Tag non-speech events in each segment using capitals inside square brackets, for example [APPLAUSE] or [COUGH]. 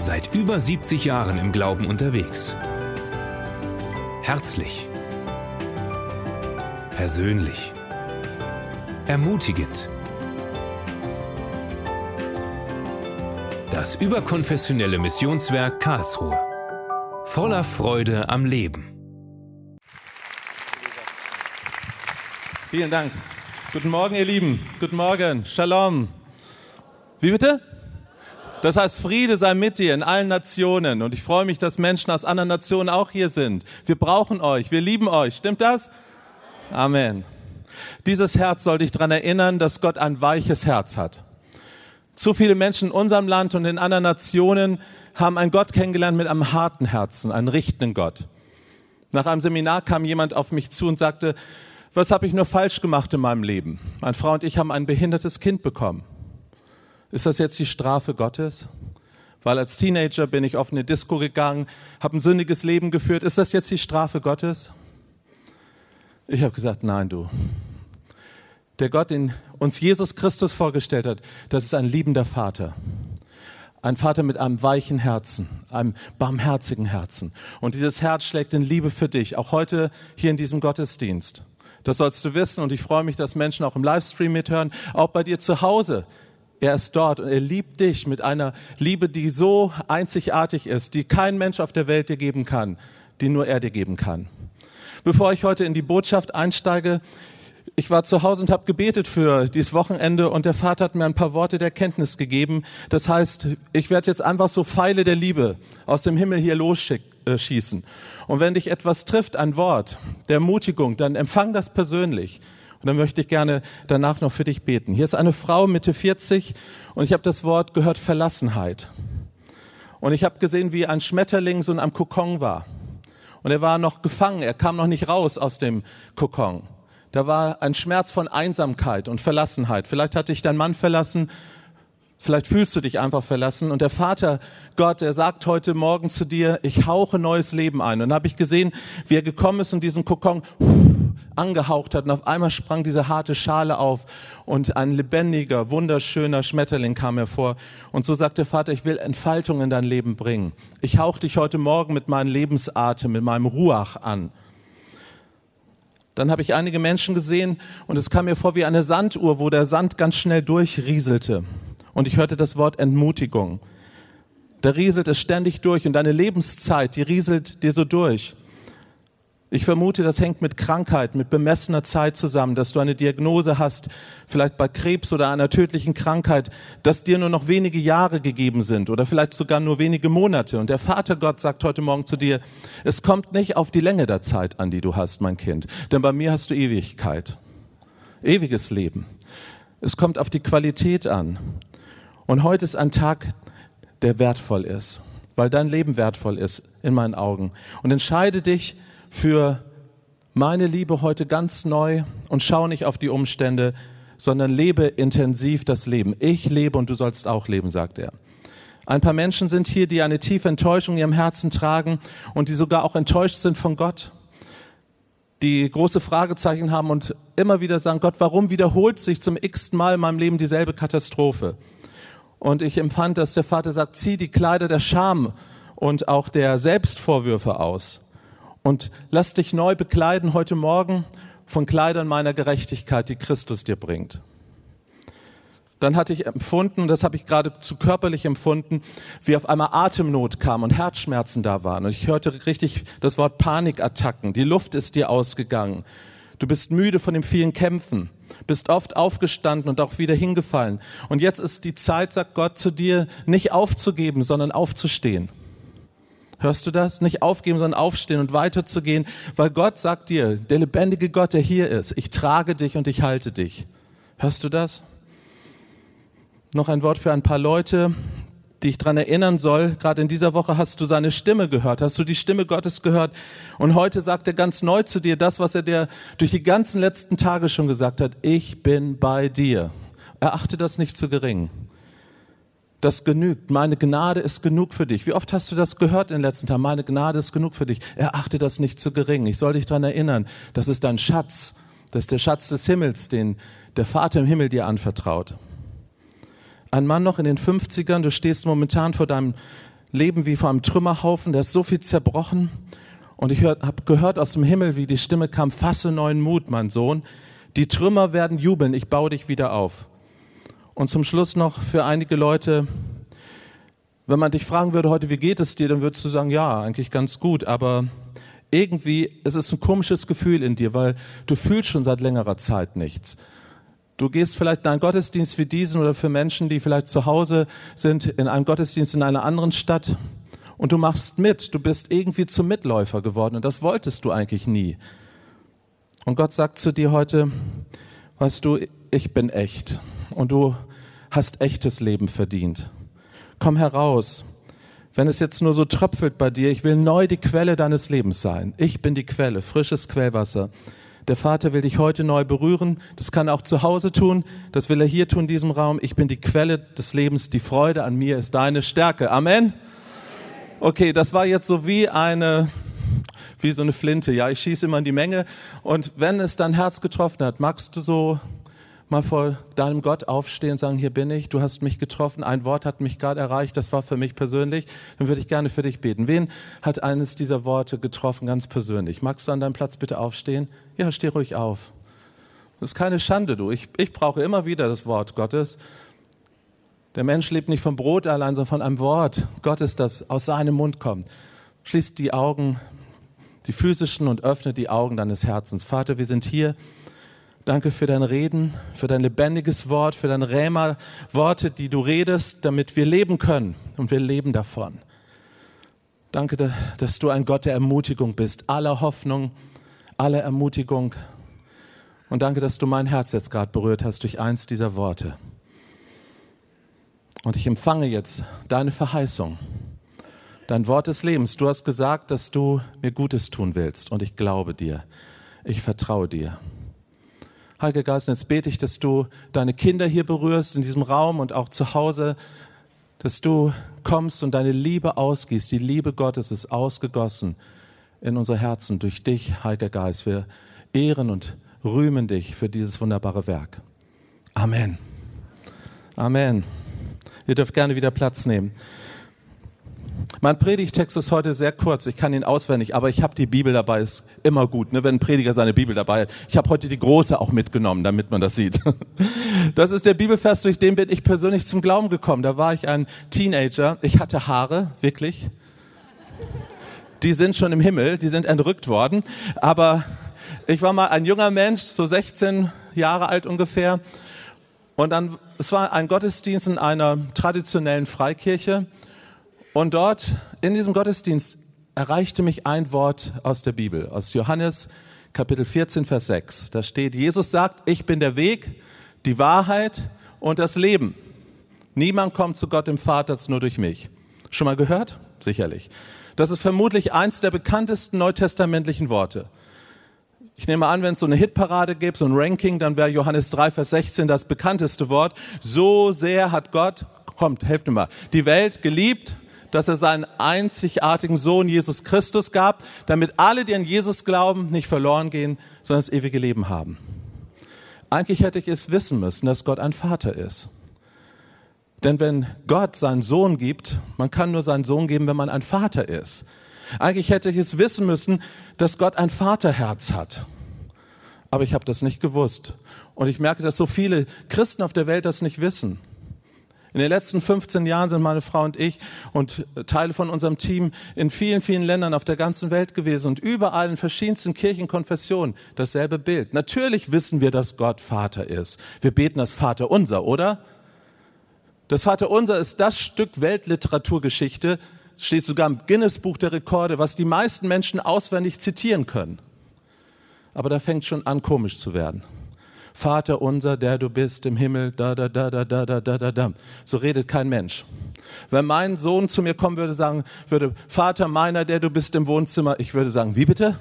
Seit über 70 Jahren im Glauben unterwegs. Herzlich. Persönlich. Ermutigend. Das überkonfessionelle Missionswerk Karlsruhe. Voller Freude am Leben. Vielen Dank. Guten Morgen, ihr Lieben. Guten Morgen. Shalom. Wie bitte? Das heißt, Friede sei mit dir in allen Nationen. Und ich freue mich, dass Menschen aus anderen Nationen auch hier sind. Wir brauchen euch. Wir lieben euch. Stimmt das? Amen. Dieses Herz soll dich daran erinnern, dass Gott ein weiches Herz hat. Zu viele Menschen in unserem Land und in anderen Nationen haben einen Gott kennengelernt mit einem harten Herzen, einen richtenden Gott. Nach einem Seminar kam jemand auf mich zu und sagte, was habe ich nur falsch gemacht in meinem Leben? Meine Frau und ich haben ein behindertes Kind bekommen. Ist das jetzt die Strafe Gottes? Weil als Teenager bin ich auf eine Disco gegangen, habe ein sündiges Leben geführt. Ist das jetzt die Strafe Gottes? Ich habe gesagt, nein, du. Der Gott, den uns Jesus Christus vorgestellt hat, das ist ein liebender Vater. Ein Vater mit einem weichen Herzen, einem barmherzigen Herzen. Und dieses Herz schlägt in Liebe für dich, auch heute hier in diesem Gottesdienst. Das sollst du wissen und ich freue mich, dass Menschen auch im Livestream mithören, auch bei dir zu Hause. Er ist dort und er liebt dich mit einer Liebe, die so einzigartig ist, die kein Mensch auf der Welt dir geben kann, die nur er dir geben kann. Bevor ich heute in die Botschaft einsteige, ich war zu Hause und habe gebetet für dieses Wochenende und der Vater hat mir ein paar Worte der Kenntnis gegeben. Das heißt, ich werde jetzt einfach so Pfeile der Liebe aus dem Himmel hier losschießen. Und wenn dich etwas trifft, ein Wort der Ermutigung, dann empfang das persönlich. Und dann möchte ich gerne danach noch für dich beten. Hier ist eine Frau Mitte 40 und ich habe das Wort gehört Verlassenheit. Und ich habe gesehen, wie ein Schmetterling so in einem Kokon war. Und er war noch gefangen, er kam noch nicht raus aus dem Kokon. Da war ein Schmerz von Einsamkeit und Verlassenheit. Vielleicht hat dich dein Mann verlassen, Vielleicht fühlst du dich einfach verlassen und der Vater Gott, er sagt heute Morgen zu dir, ich hauche neues Leben ein. Und dann habe ich gesehen, wie er gekommen ist und diesen Kokon angehaucht hat und auf einmal sprang diese harte Schale auf und ein lebendiger, wunderschöner Schmetterling kam hervor. Und so sagt der Vater, ich will Entfaltung in dein Leben bringen. Ich hauche dich heute Morgen mit meinem Lebensatem, mit meinem Ruach an. Dann habe ich einige Menschen gesehen und es kam mir vor wie eine Sanduhr, wo der Sand ganz schnell durchrieselte und ich hörte das Wort Entmutigung. Da rieselt es ständig durch und deine Lebenszeit, die rieselt dir so durch. Ich vermute, das hängt mit Krankheit, mit bemessener Zeit zusammen, dass du eine Diagnose hast, vielleicht bei Krebs oder einer tödlichen Krankheit, dass dir nur noch wenige Jahre gegeben sind oder vielleicht sogar nur wenige Monate. Und der Vater Gott sagt heute Morgen zu dir, es kommt nicht auf die Länge der Zeit an, die du hast, mein Kind, denn bei mir hast du Ewigkeit, ewiges Leben. Es kommt auf die Qualität an. Und heute ist ein Tag, der wertvoll ist, weil dein Leben wertvoll ist in meinen Augen. Und entscheide dich für meine Liebe heute ganz neu und schau nicht auf die Umstände, sondern lebe intensiv das Leben. Ich lebe und du sollst auch leben, sagt er. Ein paar Menschen sind hier, die eine tiefe Enttäuschung in ihrem Herzen tragen und die sogar auch enttäuscht sind von Gott, die große Fragezeichen haben und immer wieder sagen, Gott, warum wiederholt sich zum x Mal in meinem Leben dieselbe Katastrophe? Und ich empfand, dass der Vater sagt, zieh die Kleider der Scham und auch der Selbstvorwürfe aus. Und lass dich neu bekleiden heute Morgen von Kleidern meiner Gerechtigkeit, die Christus dir bringt. Dann hatte ich empfunden, das habe ich gerade zu körperlich empfunden, wie auf einmal Atemnot kam und Herzschmerzen da waren. Und ich hörte richtig das Wort Panikattacken. Die Luft ist dir ausgegangen. Du bist müde von den vielen Kämpfen bist oft aufgestanden und auch wieder hingefallen. Und jetzt ist die Zeit, sagt Gott zu dir, nicht aufzugeben, sondern aufzustehen. Hörst du das? Nicht aufgeben, sondern aufstehen und weiterzugehen, weil Gott sagt dir, der lebendige Gott, der hier ist, ich trage dich und ich halte dich. Hörst du das? Noch ein Wort für ein paar Leute, die ich daran erinnern soll. Gerade in dieser Woche hast du seine Stimme gehört, hast du die Stimme Gottes gehört. Und heute sagt er ganz neu zu dir das, was er dir durch die ganzen letzten Tage schon gesagt hat. Ich bin bei dir. Erachte das nicht zu gering. Das genügt. Meine Gnade ist genug für dich. Wie oft hast du das gehört in den letzten Tagen? Meine Gnade ist genug für dich. Erachte das nicht zu gering. Ich soll dich daran erinnern. Das ist dein Schatz. Das ist der Schatz des Himmels, den der Vater im Himmel dir anvertraut. Ein Mann noch in den 50ern, du stehst momentan vor deinem leben wie vor einem Trümmerhaufen, der ist so viel zerbrochen. Und ich habe gehört aus dem Himmel, wie die Stimme kam, fasse neuen Mut, mein Sohn. Die Trümmer werden jubeln, ich baue dich wieder auf. Und zum Schluss noch für einige Leute, wenn man dich fragen würde heute, wie geht es dir, dann würdest du sagen, ja, eigentlich ganz gut, aber irgendwie, es ist ein komisches Gefühl in dir, weil du fühlst schon seit längerer Zeit nichts. Du gehst vielleicht in einen Gottesdienst wie diesen oder für Menschen, die vielleicht zu Hause sind, in einem Gottesdienst in einer anderen Stadt und du machst mit. Du bist irgendwie zum Mitläufer geworden und das wolltest du eigentlich nie. Und Gott sagt zu dir heute, weißt du, ich bin echt und du hast echtes Leben verdient. Komm heraus. Wenn es jetzt nur so tröpfelt bei dir, ich will neu die Quelle deines Lebens sein. Ich bin die Quelle, frisches Quellwasser. Der Vater will dich heute neu berühren. Das kann er auch zu Hause tun. Das will er hier tun in diesem Raum. Ich bin die Quelle des Lebens. Die Freude an mir ist deine Stärke. Amen. Okay, das war jetzt so wie eine, wie so eine Flinte. Ja, ich schieße immer in die Menge. Und wenn es dein Herz getroffen hat, magst du so mal vor deinem Gott aufstehen und sagen, hier bin ich, du hast mich getroffen, ein Wort hat mich gerade erreicht, das war für mich persönlich, dann würde ich gerne für dich beten. Wen hat eines dieser Worte getroffen, ganz persönlich? Magst du an deinem Platz bitte aufstehen? Ja, steh ruhig auf. Das ist keine Schande, du. Ich, ich brauche immer wieder das Wort Gottes. Der Mensch lebt nicht vom Brot allein, sondern von einem Wort Gottes, das aus seinem Mund kommt. Schließ die Augen, die physischen und öffne die Augen deines Herzens. Vater, wir sind hier Danke für dein Reden, für dein lebendiges Wort, für deine Rämer, Worte, die du redest, damit wir leben können. Und wir leben davon. Danke, dass du ein Gott der Ermutigung bist, aller Hoffnung, aller Ermutigung. Und danke, dass du mein Herz jetzt gerade berührt hast durch eins dieser Worte. Und ich empfange jetzt deine Verheißung, dein Wort des Lebens. Du hast gesagt, dass du mir Gutes tun willst. Und ich glaube dir. Ich vertraue dir. Heiliger Geist, jetzt bete ich, dass du deine Kinder hier berührst in diesem Raum und auch zu Hause, dass du kommst und deine Liebe ausgießt. Die Liebe Gottes ist ausgegossen in unser Herzen durch dich, Heiliger Geist. Wir ehren und rühmen dich für dieses wunderbare Werk. Amen. Amen. Ihr dürft gerne wieder Platz nehmen. Mein Predigtext ist heute sehr kurz. Ich kann ihn auswendig, aber ich habe die Bibel dabei. Ist immer gut, ne, wenn ein Prediger seine Bibel dabei hat. Ich habe heute die große auch mitgenommen, damit man das sieht. [LAUGHS] Das ist der Bibelvers, durch den bin ich persönlich zum Glauben gekommen. Da war ich ein Teenager. Ich hatte Haare, wirklich. Die sind schon im Himmel, die sind entrückt worden. Aber ich war mal ein junger Mensch, so 16 Jahre alt ungefähr. Und dann, es war ein Gottesdienst in einer traditionellen Freikirche. Und dort in diesem Gottesdienst erreichte mich ein Wort aus der Bibel, aus Johannes Kapitel 14, Vers 6. Da steht, Jesus sagt, ich bin der Weg, die Wahrheit und das Leben. Niemand kommt zu Gott im Vater nur durch mich. Schon mal gehört? Sicherlich. Das ist vermutlich eins der bekanntesten neutestamentlichen Worte. Ich nehme an, wenn es so eine Hitparade gibt, so ein Ranking, dann wäre Johannes 3, Vers 16 das bekannteste Wort. So sehr hat Gott, kommt, helft mir mal, die Welt geliebt, dass er seinen einzigartigen Sohn Jesus Christus gab, damit alle, die an Jesus glauben, nicht verloren gehen, sondern das ewige Leben haben. Eigentlich hätte ich es wissen müssen, dass Gott ein Vater ist. Denn wenn Gott seinen Sohn gibt, man kann nur seinen Sohn geben, wenn man ein Vater ist. Eigentlich hätte ich es wissen müssen, dass Gott ein Vaterherz hat. Aber ich habe das nicht gewusst. Und ich merke, dass so viele Christen auf der Welt das nicht wissen. In den letzten 15 Jahren sind meine Frau und ich und Teile von unserem Team in vielen, vielen Ländern auf der ganzen Welt gewesen und überall in verschiedensten Kirchenkonfessionen dasselbe Bild. Natürlich wissen wir, dass Gott Vater ist. Wir beten das Vater unser, oder? Das Vater unser ist das Stück Weltliteraturgeschichte, steht sogar im Guinness Buch der Rekorde, was die meisten Menschen auswendig zitieren können. Aber da fängt schon an, komisch zu werden. Vater unser, der du bist im Himmel, da, da, da, da, da, da, da, da, da. So redet kein Mensch. Wenn mein Sohn zu mir kommen würde, sagen würde, Vater meiner, der du bist im Wohnzimmer, ich würde sagen, wie bitte?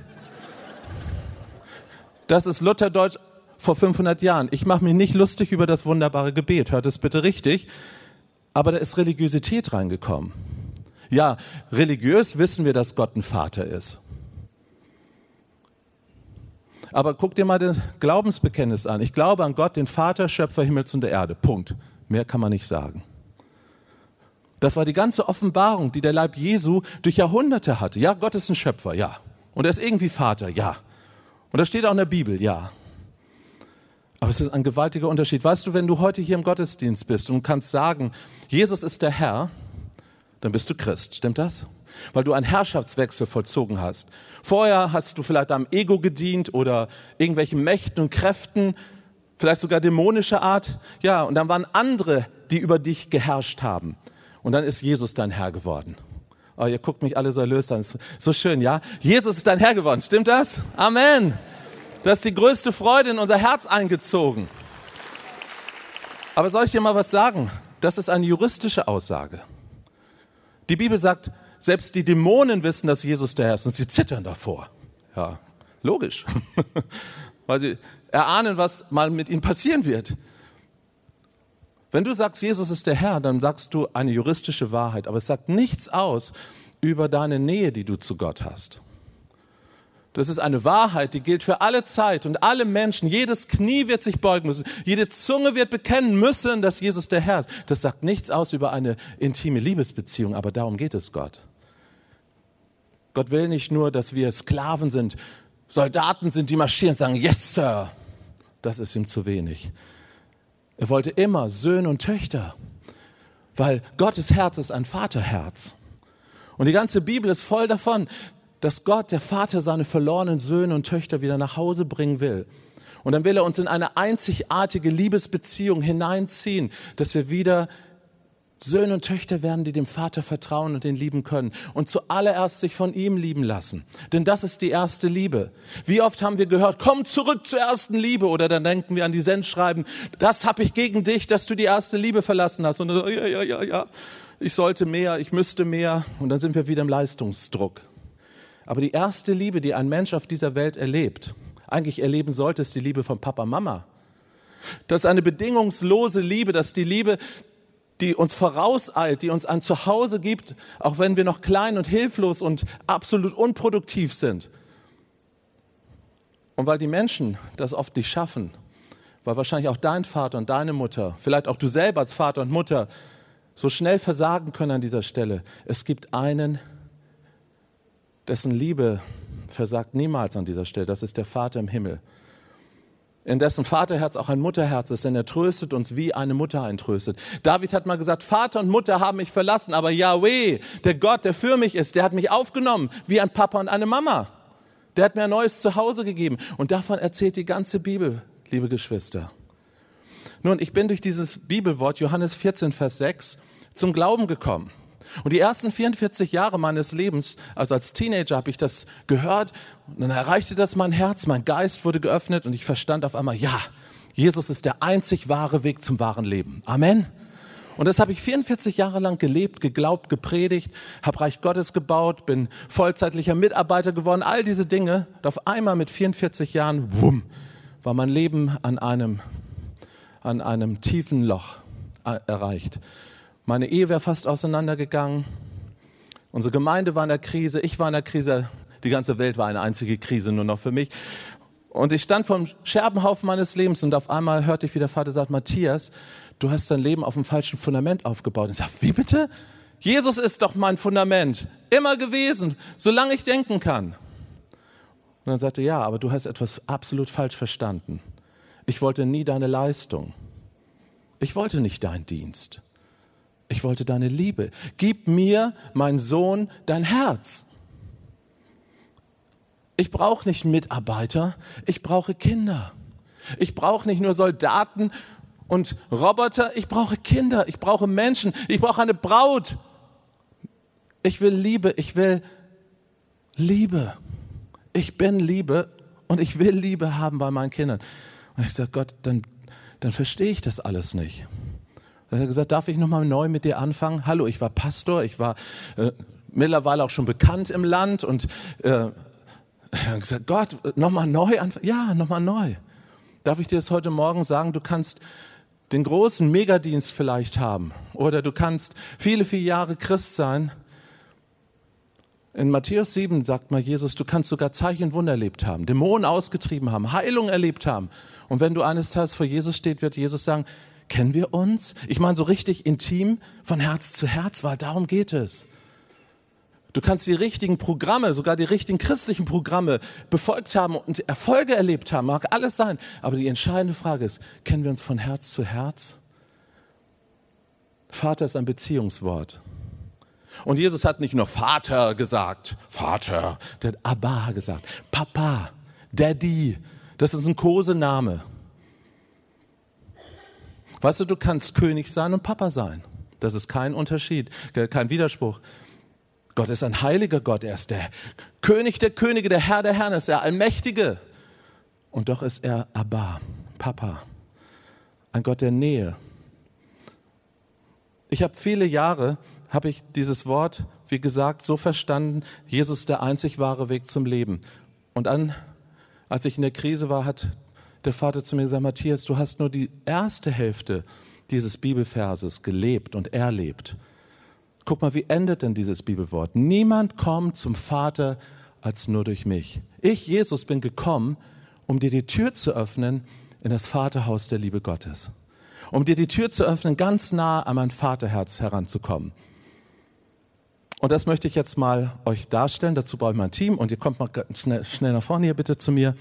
Das ist Lutherdeutsch vor 500 Jahren. Ich mache mich nicht lustig über das wunderbare Gebet. Hört es bitte richtig. Aber da ist Religiosität reingekommen. Ja, religiös wissen wir, dass Gott ein Vater ist. Aber guck dir mal das Glaubensbekenntnis an. Ich glaube an Gott, den Vater, Schöpfer Himmels und der Erde. Punkt. Mehr kann man nicht sagen. Das war die ganze Offenbarung, die der Leib Jesu durch Jahrhunderte hatte. Ja, Gott ist ein Schöpfer, ja. Und er ist irgendwie Vater, ja. Und das steht auch in der Bibel, ja. Aber es ist ein gewaltiger Unterschied. Weißt du, wenn du heute hier im Gottesdienst bist und kannst sagen, Jesus ist der Herr, dann bist du Christ. Stimmt das? Weil du einen Herrschaftswechsel vollzogen hast. Vorher hast du vielleicht deinem Ego gedient oder irgendwelchen Mächten und Kräften, vielleicht sogar dämonischer Art. Ja, und dann waren andere, die über dich geherrscht haben. Und dann ist Jesus dein Herr geworden. Oh, ihr guckt mich alle so erlöst an. So schön, ja? Jesus ist dein Herr geworden. Stimmt das? Amen. Du hast die größte Freude in unser Herz eingezogen. Aber soll ich dir mal was sagen? Das ist eine juristische Aussage. Die Bibel sagt, selbst die Dämonen wissen, dass Jesus der Herr ist und sie zittern davor. Ja, logisch. [LAUGHS] Weil sie erahnen, was mal mit ihnen passieren wird. Wenn du sagst, Jesus ist der Herr, dann sagst du eine juristische Wahrheit, aber es sagt nichts aus über deine Nähe, die du zu Gott hast. Das ist eine Wahrheit, die gilt für alle Zeit und alle Menschen. Jedes Knie wird sich beugen müssen. Jede Zunge wird bekennen müssen, dass Jesus der Herr ist. Das sagt nichts aus über eine intime Liebesbeziehung, aber darum geht es Gott. Gott will nicht nur, dass wir Sklaven sind, Soldaten sind, die marschieren und sagen, yes, Sir. Das ist ihm zu wenig. Er wollte immer Söhne und Töchter, weil Gottes Herz ist ein Vaterherz. Und die ganze Bibel ist voll davon, dass Gott, der Vater, seine verlorenen Söhne und Töchter wieder nach Hause bringen will. Und dann will er uns in eine einzigartige Liebesbeziehung hineinziehen, dass wir wieder Söhne und Töchter werden, die dem Vater vertrauen und den lieben können und zuallererst sich von ihm lieben lassen. Denn das ist die erste Liebe. Wie oft haben wir gehört, komm zurück zur ersten Liebe oder dann denken wir an die Sendschreiben, das habe ich gegen dich, dass du die erste Liebe verlassen hast. Und dann ja, ja, ja, ja, ich sollte mehr, ich müsste mehr und dann sind wir wieder im Leistungsdruck. Aber die erste Liebe, die ein Mensch auf dieser Welt erlebt, eigentlich erleben sollte, ist die Liebe von Papa, Mama. Das ist eine bedingungslose Liebe, das ist die Liebe, die uns vorauseilt, die uns ein Zuhause gibt, auch wenn wir noch klein und hilflos und absolut unproduktiv sind. Und weil die Menschen das oft nicht schaffen, weil wahrscheinlich auch dein Vater und deine Mutter, vielleicht auch du selber als Vater und Mutter so schnell versagen können an dieser Stelle. Es gibt einen, dessen Liebe versagt niemals an dieser Stelle. Das ist der Vater im Himmel. In dessen Vaterherz auch ein Mutterherz ist, denn er tröstet uns, wie eine Mutter eintröstet. David hat mal gesagt, Vater und Mutter haben mich verlassen, aber Yahweh, der Gott, der für mich ist, der hat mich aufgenommen, wie ein Papa und eine Mama. Der hat mir ein neues Zuhause gegeben. Und davon erzählt die ganze Bibel, liebe Geschwister. Nun, ich bin durch dieses Bibelwort, Johannes 14, Vers 6, zum Glauben gekommen. Und die ersten 44 Jahre meines Lebens, also als Teenager, habe ich das gehört und dann erreichte das mein Herz, mein Geist wurde geöffnet und ich verstand auf einmal, ja, Jesus ist der einzig wahre Weg zum wahren Leben. Amen. Und das habe ich 44 Jahre lang gelebt, geglaubt, gepredigt, habe Reich Gottes gebaut, bin vollzeitlicher Mitarbeiter geworden, all diese Dinge. Und auf einmal mit 44 Jahren, wumm, war mein Leben an einem, an einem tiefen Loch äh, erreicht. Meine Ehe wäre fast auseinandergegangen. Unsere Gemeinde war in der Krise. Ich war in der Krise. Die ganze Welt war eine einzige Krise nur noch für mich. Und ich stand vom Scherbenhaufen meines Lebens und auf einmal hörte ich, wie der Vater sagt, Matthias, du hast dein Leben auf dem falschen Fundament aufgebaut. Und ich sage, wie bitte? Jesus ist doch mein Fundament. Immer gewesen, solange ich denken kann. Und dann sagte er, ja, aber du hast etwas absolut falsch verstanden. Ich wollte nie deine Leistung. Ich wollte nicht deinen Dienst. Ich wollte deine Liebe. Gib mir, mein Sohn, dein Herz. Ich brauche nicht Mitarbeiter, ich brauche Kinder. Ich brauche nicht nur Soldaten und Roboter, ich brauche Kinder, ich brauche Menschen, ich brauche eine Braut. Ich will Liebe, ich will Liebe. Ich bin Liebe und ich will Liebe haben bei meinen Kindern. Und ich sage, Gott, dann, dann verstehe ich das alles nicht. Dann hat er gesagt, darf ich nochmal neu mit dir anfangen? Hallo, ich war Pastor, ich war äh, mittlerweile auch schon bekannt im Land und äh, er hat gesagt, Gott, nochmal neu anfangen? Ja, nochmal neu. Darf ich dir das heute Morgen sagen? Du kannst den großen Megadienst vielleicht haben oder du kannst viele, viele Jahre Christ sein. In Matthäus 7 sagt mal Jesus, du kannst sogar Zeichen und Wunder erlebt haben, Dämonen ausgetrieben haben, Heilung erlebt haben. Und wenn du eines Tages vor Jesus steht, wird Jesus sagen, kennen wir uns? Ich meine so richtig intim von Herz zu Herz, weil darum geht es. Du kannst die richtigen Programme, sogar die richtigen christlichen Programme befolgt haben und Erfolge erlebt haben, mag alles sein. Aber die entscheidende Frage ist, kennen wir uns von Herz zu Herz? Vater ist ein Beziehungswort. Und Jesus hat nicht nur Vater gesagt, Vater, der hat Abba gesagt, Papa, Daddy, das ist ein Kosename. Weißt du, du kannst König sein und Papa sein. Das ist kein Unterschied, kein Widerspruch. Gott ist ein heiliger Gott, er ist der König der Könige, der Herr der Herren, ist er Allmächtige. Und doch ist er Abba, Papa, ein Gott der Nähe. Ich habe viele Jahre, habe ich dieses Wort, wie gesagt, so verstanden, Jesus der einzig wahre Weg zum Leben. Und dann, als ich in der Krise war, hat der Vater zu mir gesagt, Matthias, du hast nur die erste Hälfte dieses Bibelverses gelebt und erlebt. Guck mal, wie endet denn dieses Bibelwort? Niemand kommt zum Vater als nur durch mich. Ich, Jesus, bin gekommen, um dir die Tür zu öffnen in das Vaterhaus der Liebe Gottes. Um dir die Tür zu öffnen, ganz nah an mein Vaterherz heranzukommen. Und das möchte ich jetzt mal euch darstellen. Dazu brauche ich mein Team und ihr kommt mal schnell, schnell nach vorne hier bitte zu mir.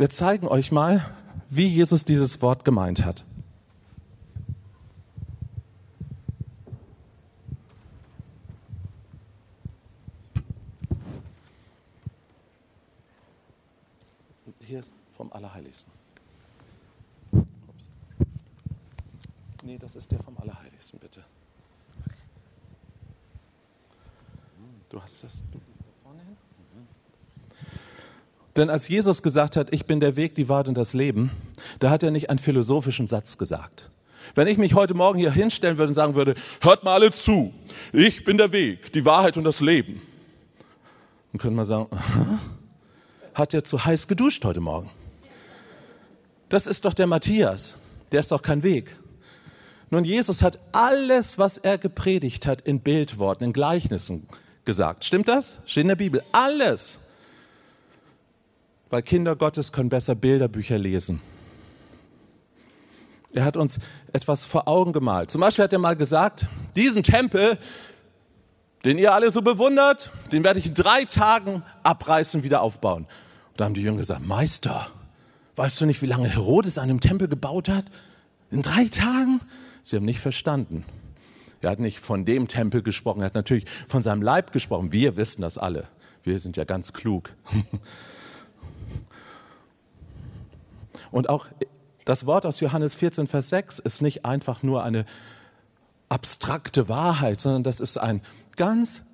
Wir zeigen euch mal, wie Jesus dieses Wort gemeint hat. hier vom Allerheiligsten. Nee, das ist der vom Allerheiligsten, bitte. Du hast das, du gehst da vorne hin. Denn als Jesus gesagt hat, ich bin der Weg, die Wahrheit und das Leben, da hat er nicht einen philosophischen Satz gesagt. Wenn ich mich heute Morgen hier hinstellen würde und sagen würde, hört mal alle zu, ich bin der Weg, die Wahrheit und das Leben, dann könnte man sagen, hat er zu heiß geduscht heute Morgen. Das ist doch der Matthias. Der ist doch kein Weg. Nun, Jesus hat alles, was er gepredigt hat, in Bildworten, in Gleichnissen gesagt. Stimmt das? Steht in der Bibel. Alles. Weil Kinder Gottes können besser Bilderbücher lesen. Er hat uns etwas vor Augen gemalt. Zum Beispiel hat er mal gesagt, diesen Tempel, den ihr alle so bewundert, den werde ich in drei Tagen abreißen und wieder aufbauen. Und da haben die Jünger gesagt, Meister, weißt du nicht, wie lange Herodes an dem Tempel gebaut hat? In drei Tagen? Sie haben nicht verstanden. Er hat nicht von dem Tempel gesprochen, er hat natürlich von seinem Leib gesprochen. Wir wissen das alle. Wir sind ja ganz klug. [LAUGHS] Und auch das Wort aus Johannes 14, Vers 6 ist nicht einfach nur eine abstrakte Wahrheit, sondern das ist ein ganz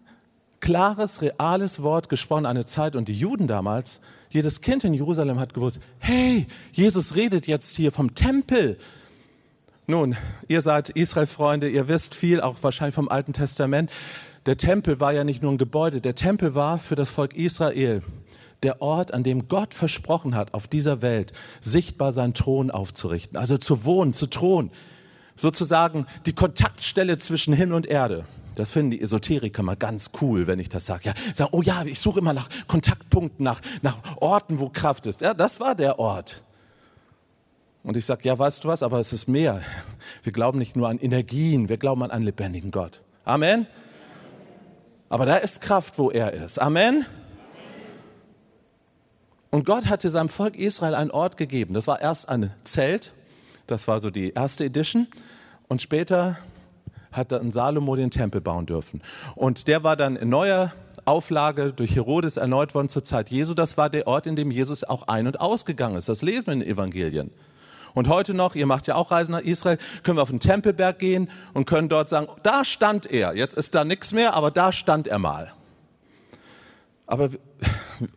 klares, reales Wort gesprochen, eine Zeit. Und die Juden damals, jedes Kind in Jerusalem hat gewusst, hey, Jesus redet jetzt hier vom Tempel. Nun, ihr seid Israel-Freunde, ihr wisst viel, auch wahrscheinlich vom Alten Testament. Der Tempel war ja nicht nur ein Gebäude, der Tempel war für das Volk Israel der Ort, an dem Gott versprochen hat, auf dieser Welt sichtbar seinen Thron aufzurichten, also zu wohnen, zu thronen, sozusagen die Kontaktstelle zwischen Himmel und Erde. Das finden die Esoteriker mal ganz cool, wenn ich das sage. Ja, sagen, oh ja, ich suche immer nach Kontaktpunkten, nach, nach Orten, wo Kraft ist. Ja, das war der Ort. Und ich sage, ja, weißt du was, aber es ist mehr. Wir glauben nicht nur an Energien, wir glauben an einen lebendigen Gott. Amen. Aber da ist Kraft, wo er ist. Amen. Und Gott hatte seinem Volk Israel einen Ort gegeben. Das war erst ein Zelt, das war so die erste Edition. Und später hat dann Salomo den Tempel bauen dürfen. Und der war dann in neuer Auflage durch Herodes erneut worden zur Zeit Jesu. Das war der Ort, in dem Jesus auch ein- und ausgegangen ist. Das lesen wir in den Evangelien. Und heute noch, ihr macht ja auch Reisen nach Israel, können wir auf den Tempelberg gehen und können dort sagen, da stand er. Jetzt ist da nichts mehr, aber da stand er mal. Aber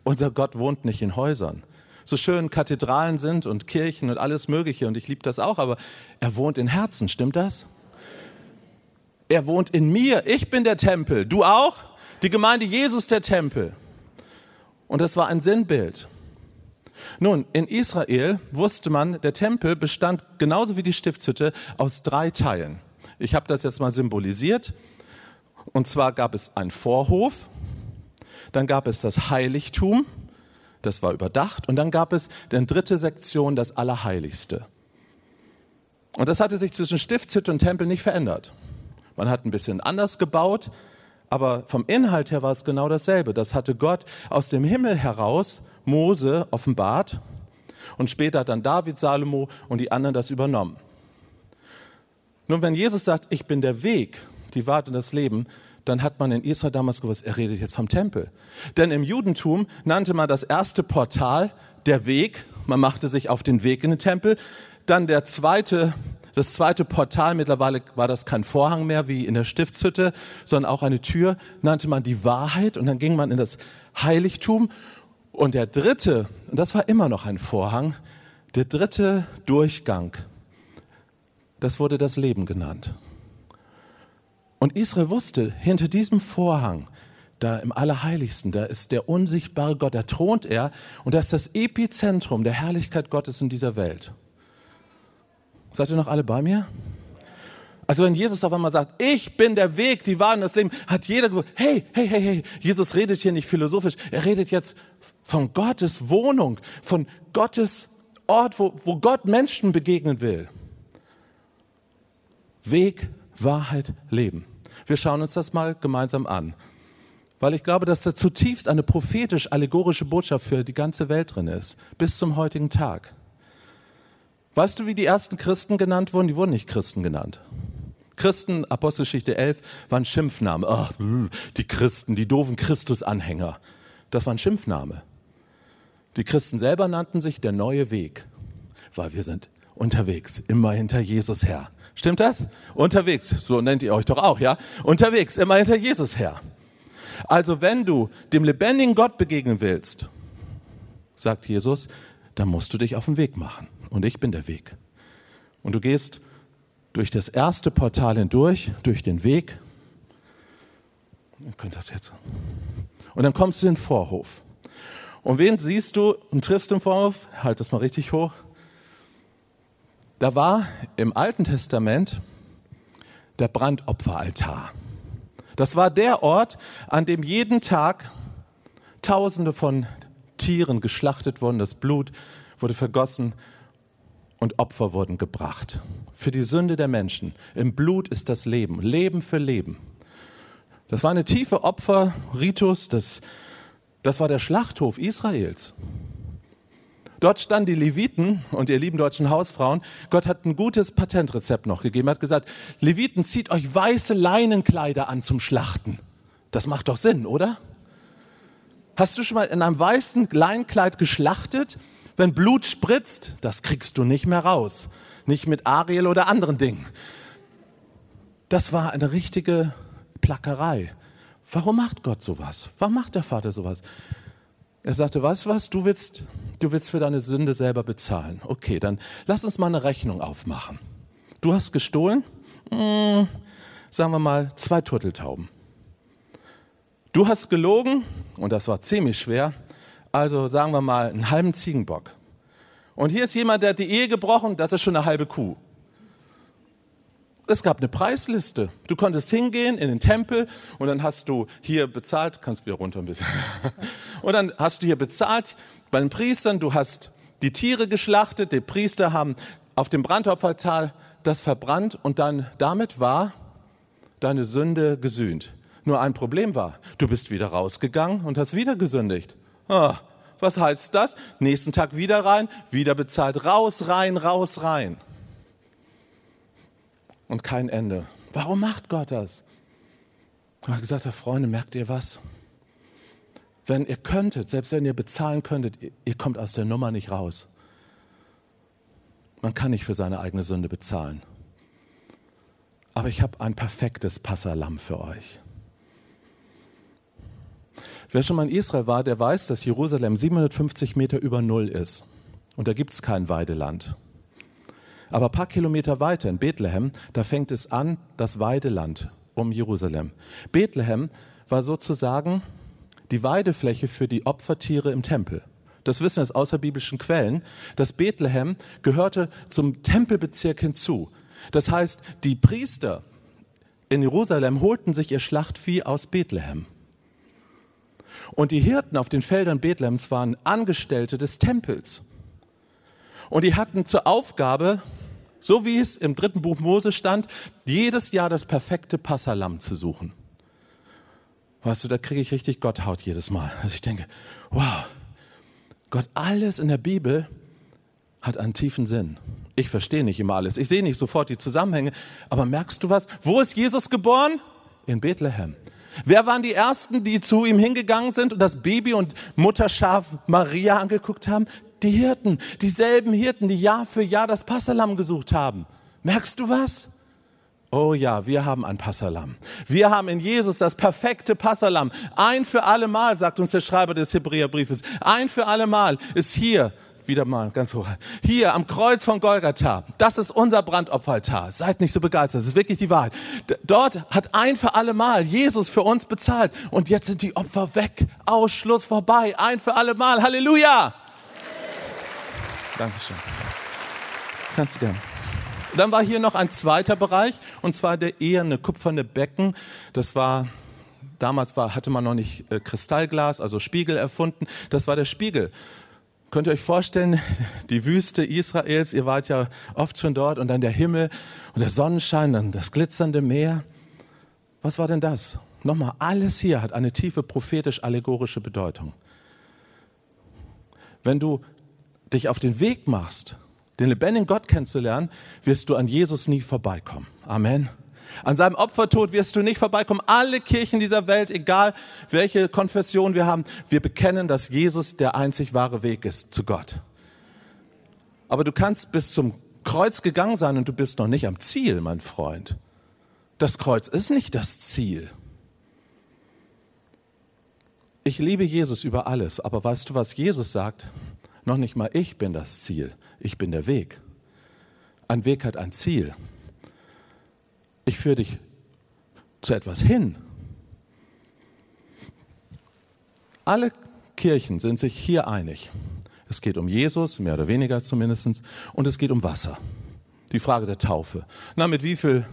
unser Gott wohnt nicht in Häusern. So schön Kathedralen sind und Kirchen und alles Mögliche und ich liebe das auch, aber er wohnt in Herzen, stimmt das? Er wohnt in mir. Ich bin der Tempel. Du auch? Die Gemeinde Jesus der Tempel. Und das war ein Sinnbild. Nun, in Israel wusste man, der Tempel bestand genauso wie die Stiftshütte aus drei Teilen. Ich habe das jetzt mal symbolisiert. Und zwar gab es einen Vorhof, dann gab es das Heiligtum, das war überdacht, und dann gab es die dritte Sektion, das Allerheiligste. Und das hatte sich zwischen Stiftshütte und Tempel nicht verändert. Man hat ein bisschen anders gebaut, aber vom Inhalt her war es genau dasselbe. Das hatte Gott aus dem Himmel heraus Mose offenbart und später hat dann David, Salomo und die anderen das übernommen. Nun, wenn Jesus sagt, ich bin der Weg, die Wahrheit und das Leben, dann hat man in Israel damals gewusst, er redet jetzt vom Tempel. Denn im Judentum nannte man das erste Portal der Weg. Man machte sich auf den Weg in den Tempel. Dann der zweite, das zweite Portal, mittlerweile war das kein Vorhang mehr wie in der Stiftshütte, sondern auch eine Tür, nannte man die Wahrheit. Und dann ging man in das Heiligtum. Und der dritte, und das war immer noch ein Vorhang, der dritte Durchgang, das wurde das Leben genannt. Und Israel wusste, hinter diesem Vorhang, da im Allerheiligsten, da ist der unsichtbare Gott, da thront er und das ist das Epizentrum der Herrlichkeit Gottes in dieser Welt. Seid ihr noch alle bei mir? Also wenn Jesus auf einmal sagt, ich bin der Weg, die Wahrheit und das Leben, hat jeder gewusst, hey, hey, hey, hey, Jesus redet hier nicht philosophisch, er redet jetzt von Gottes Wohnung, von Gottes Ort, wo, wo Gott Menschen begegnen will. Weg, Wahrheit, Leben. Wir schauen uns das mal gemeinsam an, weil ich glaube, dass da zutiefst eine prophetisch-allegorische Botschaft für die ganze Welt drin ist, bis zum heutigen Tag. Weißt du, wie die ersten Christen genannt wurden? Die wurden nicht Christen genannt. Christen, Apostelgeschichte 11, waren Schimpfname. Oh, die Christen, die doofen Christusanhänger. Das war ein Schimpfname. Die Christen selber nannten sich der neue Weg, weil wir sind unterwegs, immer hinter Jesus her. Stimmt das? Unterwegs, so nennt ihr euch doch auch, ja? Unterwegs, immer hinter Jesus her. Also wenn du dem lebendigen Gott begegnen willst, sagt Jesus, dann musst du dich auf den Weg machen. Und ich bin der Weg. Und du gehst durch das erste Portal hindurch, durch den Weg. Ihr könnt das jetzt. Und dann kommst du in den Vorhof. Und wen siehst du und triffst im Vorhof? Halt das mal richtig hoch. Da war im Alten Testament der Brandopferaltar. Das war der Ort, an dem jeden Tag Tausende von Tieren geschlachtet wurden, das Blut wurde vergossen und Opfer wurden gebracht. Für die Sünde der Menschen. Im Blut ist das Leben, Leben für Leben. Das war eine tiefe Opferritus, das, das war der Schlachthof Israels. Dort standen die Leviten und ihr lieben deutschen Hausfrauen. Gott hat ein gutes Patentrezept noch gegeben. Er hat gesagt, Leviten, zieht euch weiße Leinenkleider an zum Schlachten. Das macht doch Sinn, oder? Hast du schon mal in einem weißen Leinenkleid geschlachtet? Wenn Blut spritzt, das kriegst du nicht mehr raus. Nicht mit Ariel oder anderen Dingen. Das war eine richtige Plackerei. Warum macht Gott sowas? Warum macht der Vater sowas? Er sagte, weißt was, du willst, du willst für deine Sünde selber bezahlen. Okay, dann lass uns mal eine Rechnung aufmachen. Du hast gestohlen, hm, sagen wir mal, zwei Turteltauben. Du hast gelogen, und das war ziemlich schwer, also sagen wir mal einen halben Ziegenbock. Und hier ist jemand, der hat die Ehe gebrochen, das ist schon eine halbe Kuh. Es gab eine Preisliste. Du konntest hingehen in den Tempel und dann hast du hier bezahlt, kannst wieder runter ein bisschen. [LAUGHS] Und dann hast du hier bezahlt bei den Priestern, du hast die Tiere geschlachtet, die Priester haben auf dem Brandopfertal das verbrannt und dann damit war deine Sünde gesühnt. Nur ein Problem war, du bist wieder rausgegangen und hast wieder gesündigt. Ah, was heißt das? Nächsten Tag wieder rein, wieder bezahlt, raus, rein, raus, rein und kein Ende. Warum macht Gott das? Er hat gesagt, Freunde, merkt ihr was? Wenn ihr könntet, selbst wenn ihr bezahlen könntet, ihr kommt aus der Nummer nicht raus. Man kann nicht für seine eigene Sünde bezahlen. Aber ich habe ein perfektes Passalam für euch. Wer schon mal in Israel war, der weiß, dass Jerusalem 750 Meter über Null ist. Und da gibt es kein Weideland. Aber ein paar Kilometer weiter in Bethlehem, da fängt es an, das Weideland um Jerusalem. Bethlehem war sozusagen die Weidefläche für die Opfertiere im Tempel. Das wissen wir aus außerbiblischen Quellen. Das Bethlehem gehörte zum Tempelbezirk hinzu. Das heißt, die Priester in Jerusalem holten sich ihr Schlachtvieh aus Bethlehem. Und die Hirten auf den Feldern Bethlehems waren Angestellte des Tempels. Und die hatten zur Aufgabe, so wie es im dritten Buch Mose stand, jedes Jahr das perfekte Passalam zu suchen. Weißt du, da kriege ich richtig Gotthaut jedes Mal. Also ich denke, wow, Gott, alles in der Bibel hat einen tiefen Sinn. Ich verstehe nicht immer alles. Ich sehe nicht sofort die Zusammenhänge. Aber merkst du was? Wo ist Jesus geboren? In Bethlehem. Wer waren die Ersten, die zu ihm hingegangen sind und das Baby und Mutterschaf Maria angeguckt haben? Die Hirten, dieselben Hirten, die Jahr für Jahr das Passalam gesucht haben. Merkst du was? Oh ja, wir haben ein Passalam. Wir haben in Jesus das perfekte Passalam. Ein für alle Mal, sagt uns der Schreiber des Hebräerbriefes, ein für alle Mal ist hier, wieder mal ganz hoch, hier am Kreuz von Golgatha. Das ist unser Brandopferaltar. Seid nicht so begeistert, das ist wirklich die Wahrheit. Dort hat ein für alle Mal Jesus für uns bezahlt und jetzt sind die Opfer weg. Ausschluss vorbei. Ein für alle Mal. Halleluja! Dankeschön. Kannst du gerne. Dann war hier noch ein zweiter Bereich, und zwar der eherne kupferne Becken. Das war, damals war, hatte man noch nicht äh, Kristallglas, also Spiegel erfunden. Das war der Spiegel. Könnt ihr euch vorstellen, die Wüste Israels, ihr wart ja oft schon dort, und dann der Himmel und der Sonnenschein, dann das glitzernde Meer. Was war denn das? Nochmal, alles hier hat eine tiefe prophetisch-allegorische Bedeutung. Wenn du dich auf den Weg machst, den lebendigen Gott kennenzulernen, wirst du an Jesus nie vorbeikommen. Amen. An seinem Opfertod wirst du nicht vorbeikommen. Alle Kirchen dieser Welt, egal welche Konfession wir haben, wir bekennen, dass Jesus der einzig wahre Weg ist zu Gott. Aber du kannst bis zum Kreuz gegangen sein und du bist noch nicht am Ziel, mein Freund. Das Kreuz ist nicht das Ziel. Ich liebe Jesus über alles, aber weißt du, was Jesus sagt? Noch nicht mal ich bin das Ziel ich bin der Weg. Ein Weg hat ein Ziel. Ich führe dich zu etwas hin. Alle Kirchen sind sich hier einig. Es geht um Jesus, mehr oder weniger zumindest, und es geht um Wasser. Die Frage der Taufe. Na, mit wie viel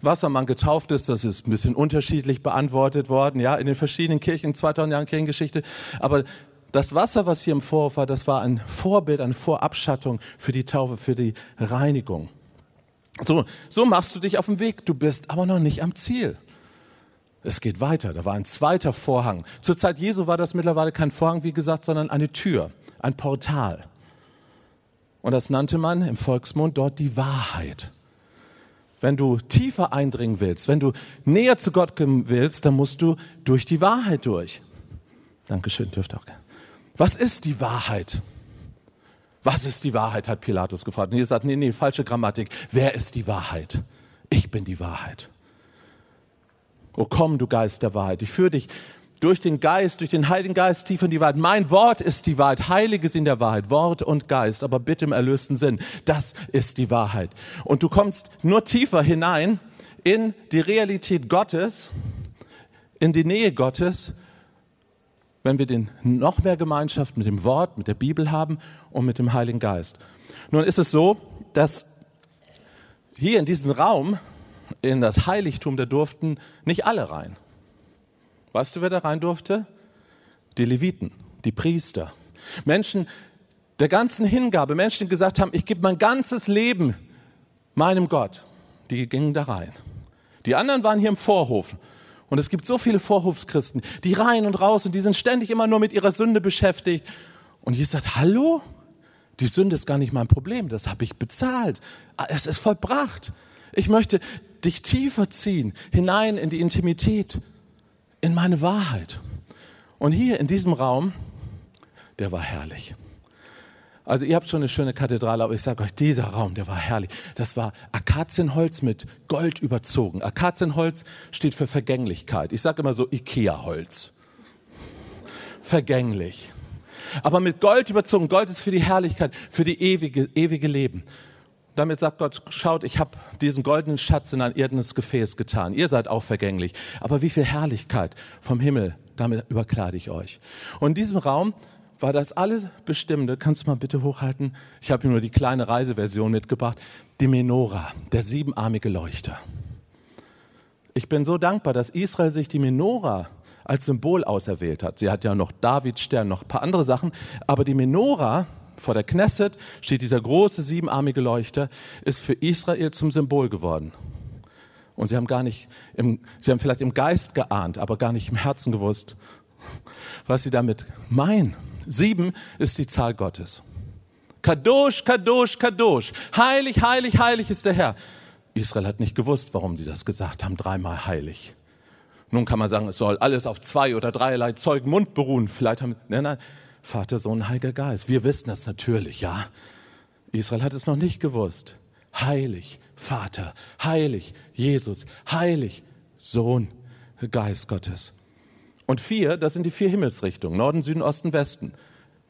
Wasser man getauft ist, das ist ein bisschen unterschiedlich beantwortet worden, ja, in den verschiedenen Kirchen, 2000 Jahren Kirchengeschichte. Aber das Wasser, was hier im Vorhof war, das war ein Vorbild, eine Vorabschattung für die Taufe, für die Reinigung. So, so machst du dich auf den Weg. Du bist aber noch nicht am Ziel. Es geht weiter. Da war ein zweiter Vorhang. Zur Zeit Jesu war das mittlerweile kein Vorhang, wie gesagt, sondern eine Tür, ein Portal. Und das nannte man im Volksmund dort die Wahrheit. Wenn du tiefer eindringen willst, wenn du näher zu Gott kommen willst, dann musst du durch die Wahrheit durch. Dankeschön, dürft auch. Was ist die Wahrheit? Was ist die Wahrheit, hat Pilatus gefragt. Und ihr sagt, nee, nee, falsche Grammatik. Wer ist die Wahrheit? Ich bin die Wahrheit. Oh komm, du Geist der Wahrheit. Ich führe dich durch den Geist, durch den Heiligen Geist tief in die Wahrheit. Mein Wort ist die Wahrheit. Heilige sind der Wahrheit. Wort und Geist, aber bitte im erlösten Sinn. Das ist die Wahrheit. Und du kommst nur tiefer hinein in die Realität Gottes, in die Nähe Gottes, wenn wir den noch mehr Gemeinschaft mit dem Wort, mit der Bibel haben und mit dem Heiligen Geist. Nun ist es so, dass hier in diesen Raum, in das Heiligtum, da durften nicht alle rein. Weißt du, wer da rein durfte? Die Leviten, die Priester. Menschen der ganzen Hingabe, Menschen, die gesagt haben, ich gebe mein ganzes Leben meinem Gott. Die gingen da rein. Die anderen waren hier im Vorhof und es gibt so viele Vorhofschristen, die rein und raus und die sind ständig immer nur mit ihrer Sünde beschäftigt. Und Jesus sagt, hallo? Die Sünde ist gar nicht mein Problem, das habe ich bezahlt. Es ist vollbracht. Ich möchte dich tiefer ziehen, hinein in die Intimität, in meine Wahrheit. Und hier in diesem Raum, der war herrlich. Also ihr habt schon eine schöne Kathedrale, aber ich sage euch, dieser Raum, der war herrlich. Das war Akazienholz mit Gold überzogen. Akazienholz steht für Vergänglichkeit. Ich sage immer so Ikea-Holz. Vergänglich. Aber mit Gold überzogen. Gold ist für die Herrlichkeit, für die ewige, ewige Leben. Damit sagt Gott, schaut, ich habe diesen goldenen Schatz in ein irdenes Gefäß getan. Ihr seid auch vergänglich. Aber wie viel Herrlichkeit vom Himmel, damit überkleide ich euch. Und in diesem Raum war das alles Bestimmte, kannst du mal bitte hochhalten? Ich habe nur die kleine Reiseversion mitgebracht. Die Menora, der siebenarmige Leuchter. Ich bin so dankbar, dass Israel sich die Menora als Symbol auserwählt hat. Sie hat ja noch Davidstern, noch ein paar andere Sachen, aber die Menora, vor der Knesset steht dieser große siebenarmige Leuchter, ist für Israel zum Symbol geworden. Und sie haben gar nicht, im, sie haben vielleicht im Geist geahnt, aber gar nicht im Herzen gewusst, was sie damit meinen. Sieben ist die Zahl Gottes. Kadosh, Kadosh, Kadosh. Heilig, heilig, heilig ist der Herr. Israel hat nicht gewusst, warum sie das gesagt haben, dreimal heilig. Nun kann man sagen, es soll alles auf zwei oder dreierlei Zeugen Mund beruhen. Vielleicht haben, nein, nein, Vater, Sohn, Heiliger Geist. Wir wissen das natürlich, ja. Israel hat es noch nicht gewusst. Heilig, Vater, heilig, Jesus, heilig, Sohn, Geist Gottes. Und vier, das sind die vier Himmelsrichtungen, Norden, Süden, Osten, Westen.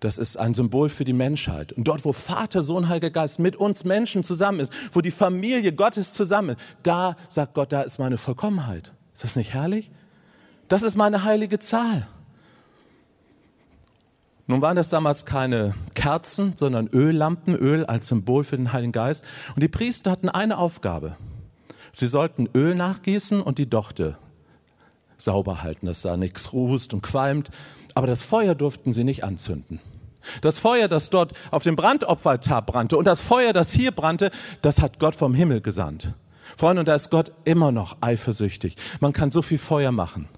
Das ist ein Symbol für die Menschheit. Und dort, wo Vater, Sohn, Heiliger Geist mit uns Menschen zusammen ist, wo die Familie Gottes zusammen ist, da sagt Gott, da ist meine Vollkommenheit. Ist das nicht herrlich? Das ist meine heilige Zahl. Nun waren das damals keine Kerzen, sondern Öllampen, Öl als Symbol für den Heiligen Geist. Und die Priester hatten eine Aufgabe. Sie sollten Öl nachgießen und die Dochte sauber halten, dass da nichts rußt und qualmt. Aber das Feuer durften sie nicht anzünden. Das Feuer, das dort auf dem Brandopferaltar brannte und das Feuer, das hier brannte, das hat Gott vom Himmel gesandt. Freunde, und da ist Gott immer noch eifersüchtig. Man kann so viel Feuer machen,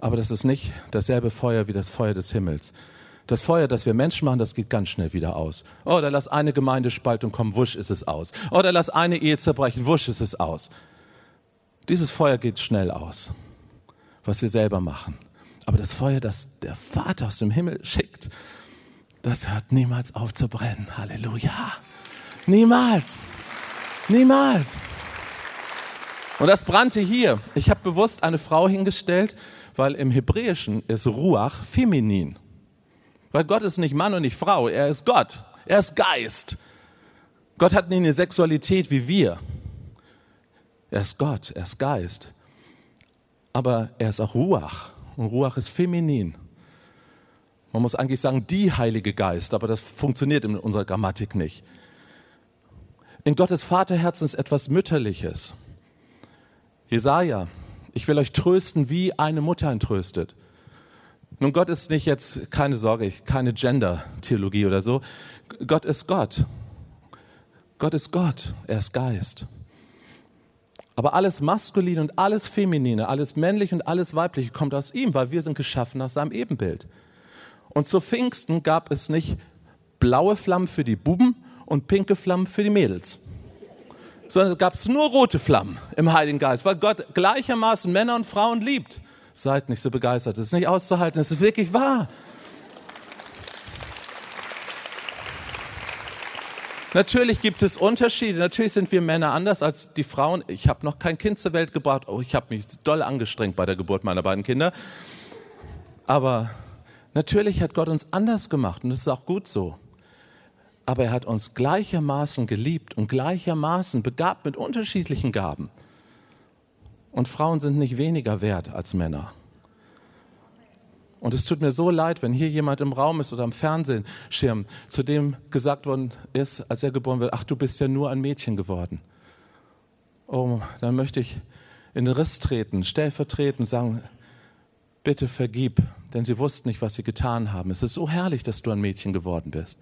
aber das ist nicht dasselbe Feuer wie das Feuer des Himmels. Das Feuer, das wir Menschen machen, das geht ganz schnell wieder aus. Oder lass eine Gemeinde spalten und komm, wusch ist es aus. Oder lass eine Ehe zerbrechen, wusch ist es aus. Dieses Feuer geht schnell aus, was wir selber machen. Aber das Feuer, das der Vater aus dem Himmel schickt, das hört niemals auf zu brennen. Halleluja. Niemals. Niemals. Und das brannte hier. Ich habe bewusst eine Frau hingestellt, weil im Hebräischen ist Ruach feminin. Weil Gott ist nicht Mann und nicht Frau, er ist Gott, er ist Geist. Gott hat nicht eine Sexualität wie wir. Er ist Gott, er ist Geist. Aber er ist auch Ruach. Und Ruach ist feminin. Man muss eigentlich sagen, die Heilige Geist, aber das funktioniert in unserer Grammatik nicht. In Gottes Vaterherzen ist etwas Mütterliches. Jesaja, ich will euch trösten, wie eine Mutter ihn tröstet. Nun, Gott ist nicht jetzt, keine Sorge, keine Gender-Theologie oder so. Gott ist Gott. Gott ist Gott. Er ist Geist. Aber alles Maskuline und alles Feminine, alles Männliche und alles Weibliche kommt aus ihm, weil wir sind geschaffen nach seinem Ebenbild. Und zu Pfingsten gab es nicht blaue Flammen für die Buben und pinke Flammen für die Mädels sondern es gab nur rote Flammen im Heiligen Geist, weil Gott gleichermaßen Männer und Frauen liebt. Seid nicht so begeistert, es ist nicht auszuhalten, es ist wirklich wahr. Natürlich gibt es Unterschiede. Natürlich sind wir Männer anders als die Frauen. Ich habe noch kein Kind zur Welt gebracht. Oh, ich habe mich doll angestrengt bei der Geburt meiner beiden Kinder. Aber natürlich hat Gott uns anders gemacht und das ist auch gut so aber er hat uns gleichermaßen geliebt und gleichermaßen begabt mit unterschiedlichen Gaben. Und Frauen sind nicht weniger wert als Männer. Und es tut mir so leid, wenn hier jemand im Raum ist oder am Fernsehschirm, zu dem gesagt worden ist, als er geboren wird, ach, du bist ja nur ein Mädchen geworden. Oh, dann möchte ich in den Riss treten, stellvertretend sagen, bitte vergib, denn sie wussten nicht, was sie getan haben. Es ist so herrlich, dass du ein Mädchen geworden bist.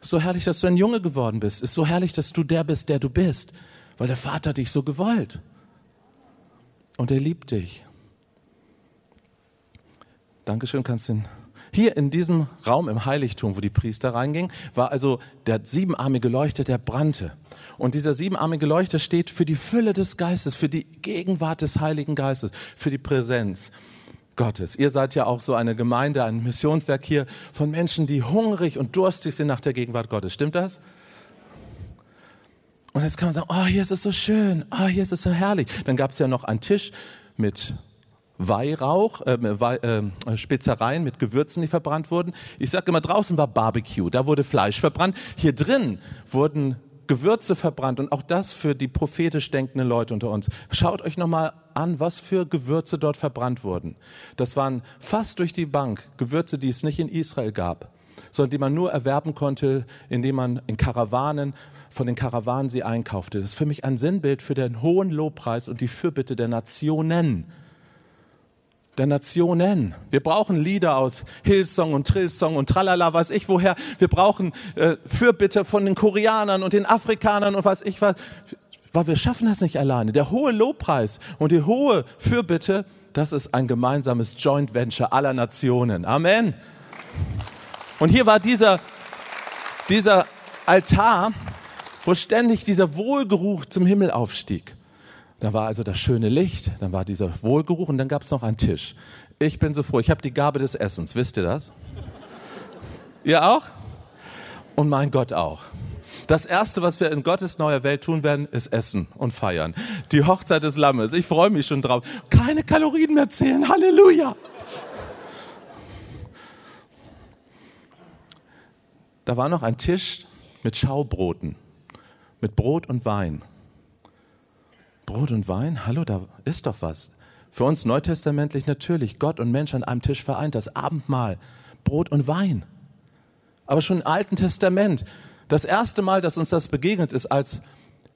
Ist so herrlich, dass du ein Junge geworden bist. Ist so herrlich, dass du der bist, der du bist, weil der Vater dich so gewollt. Und er liebt dich. Dankeschön, kannst du hier in diesem Raum im Heiligtum, wo die Priester reingingen, war also der siebenarmige Leuchter, der brannte. Und dieser siebenarmige Leuchter steht für die Fülle des Geistes, für die Gegenwart des Heiligen Geistes, für die Präsenz. Gottes. Ihr seid ja auch so eine Gemeinde, ein Missionswerk hier von Menschen, die hungrig und durstig sind nach der Gegenwart Gottes. Stimmt das? Und jetzt kann man sagen, oh, hier ist es so schön, oh, hier ist es so herrlich. Dann gab es ja noch einen Tisch mit Weihrauch, äh, äh, Spezereien mit Gewürzen, die verbrannt wurden. Ich sage immer, draußen war Barbecue, da wurde Fleisch verbrannt. Hier drin wurden Gewürze verbrannt und auch das für die prophetisch denkenden Leute unter uns. Schaut euch nochmal an, was für Gewürze dort verbrannt wurden. Das waren fast durch die Bank Gewürze, die es nicht in Israel gab, sondern die man nur erwerben konnte, indem man in Karawanen, von den Karawanen sie einkaufte. Das ist für mich ein Sinnbild für den hohen Lobpreis und die Fürbitte der Nationen. Der Nationen. Wir brauchen Lieder aus Hillsong und Trillsong und Tralala, weiß ich woher. Wir brauchen äh, Fürbitte von den Koreanern und den Afrikanern und weiß ich was. Weil wir schaffen das nicht alleine. Der hohe Lobpreis und die hohe Fürbitte, das ist ein gemeinsames Joint Venture aller Nationen. Amen. Und hier war dieser, dieser Altar, wo ständig dieser Wohlgeruch zum Himmel aufstieg. Da war also das schöne Licht, dann war dieser Wohlgeruch und dann gab es noch einen Tisch. Ich bin so froh, ich habe die Gabe des Essens, wisst ihr das? ihr auch? Und mein Gott auch. Das Erste, was wir in Gottes neuer Welt tun werden, ist essen und feiern. Die Hochzeit des Lammes. Ich freue mich schon drauf. Keine Kalorien mehr zählen. Halleluja. Da war noch ein Tisch mit Schaubroten, mit Brot und Wein. Brot und Wein? Hallo, da ist doch was. Für uns neutestamentlich natürlich Gott und Mensch an einem Tisch vereint, das Abendmahl, Brot und Wein. Aber schon im Alten Testament, das erste Mal, dass uns das begegnet ist, als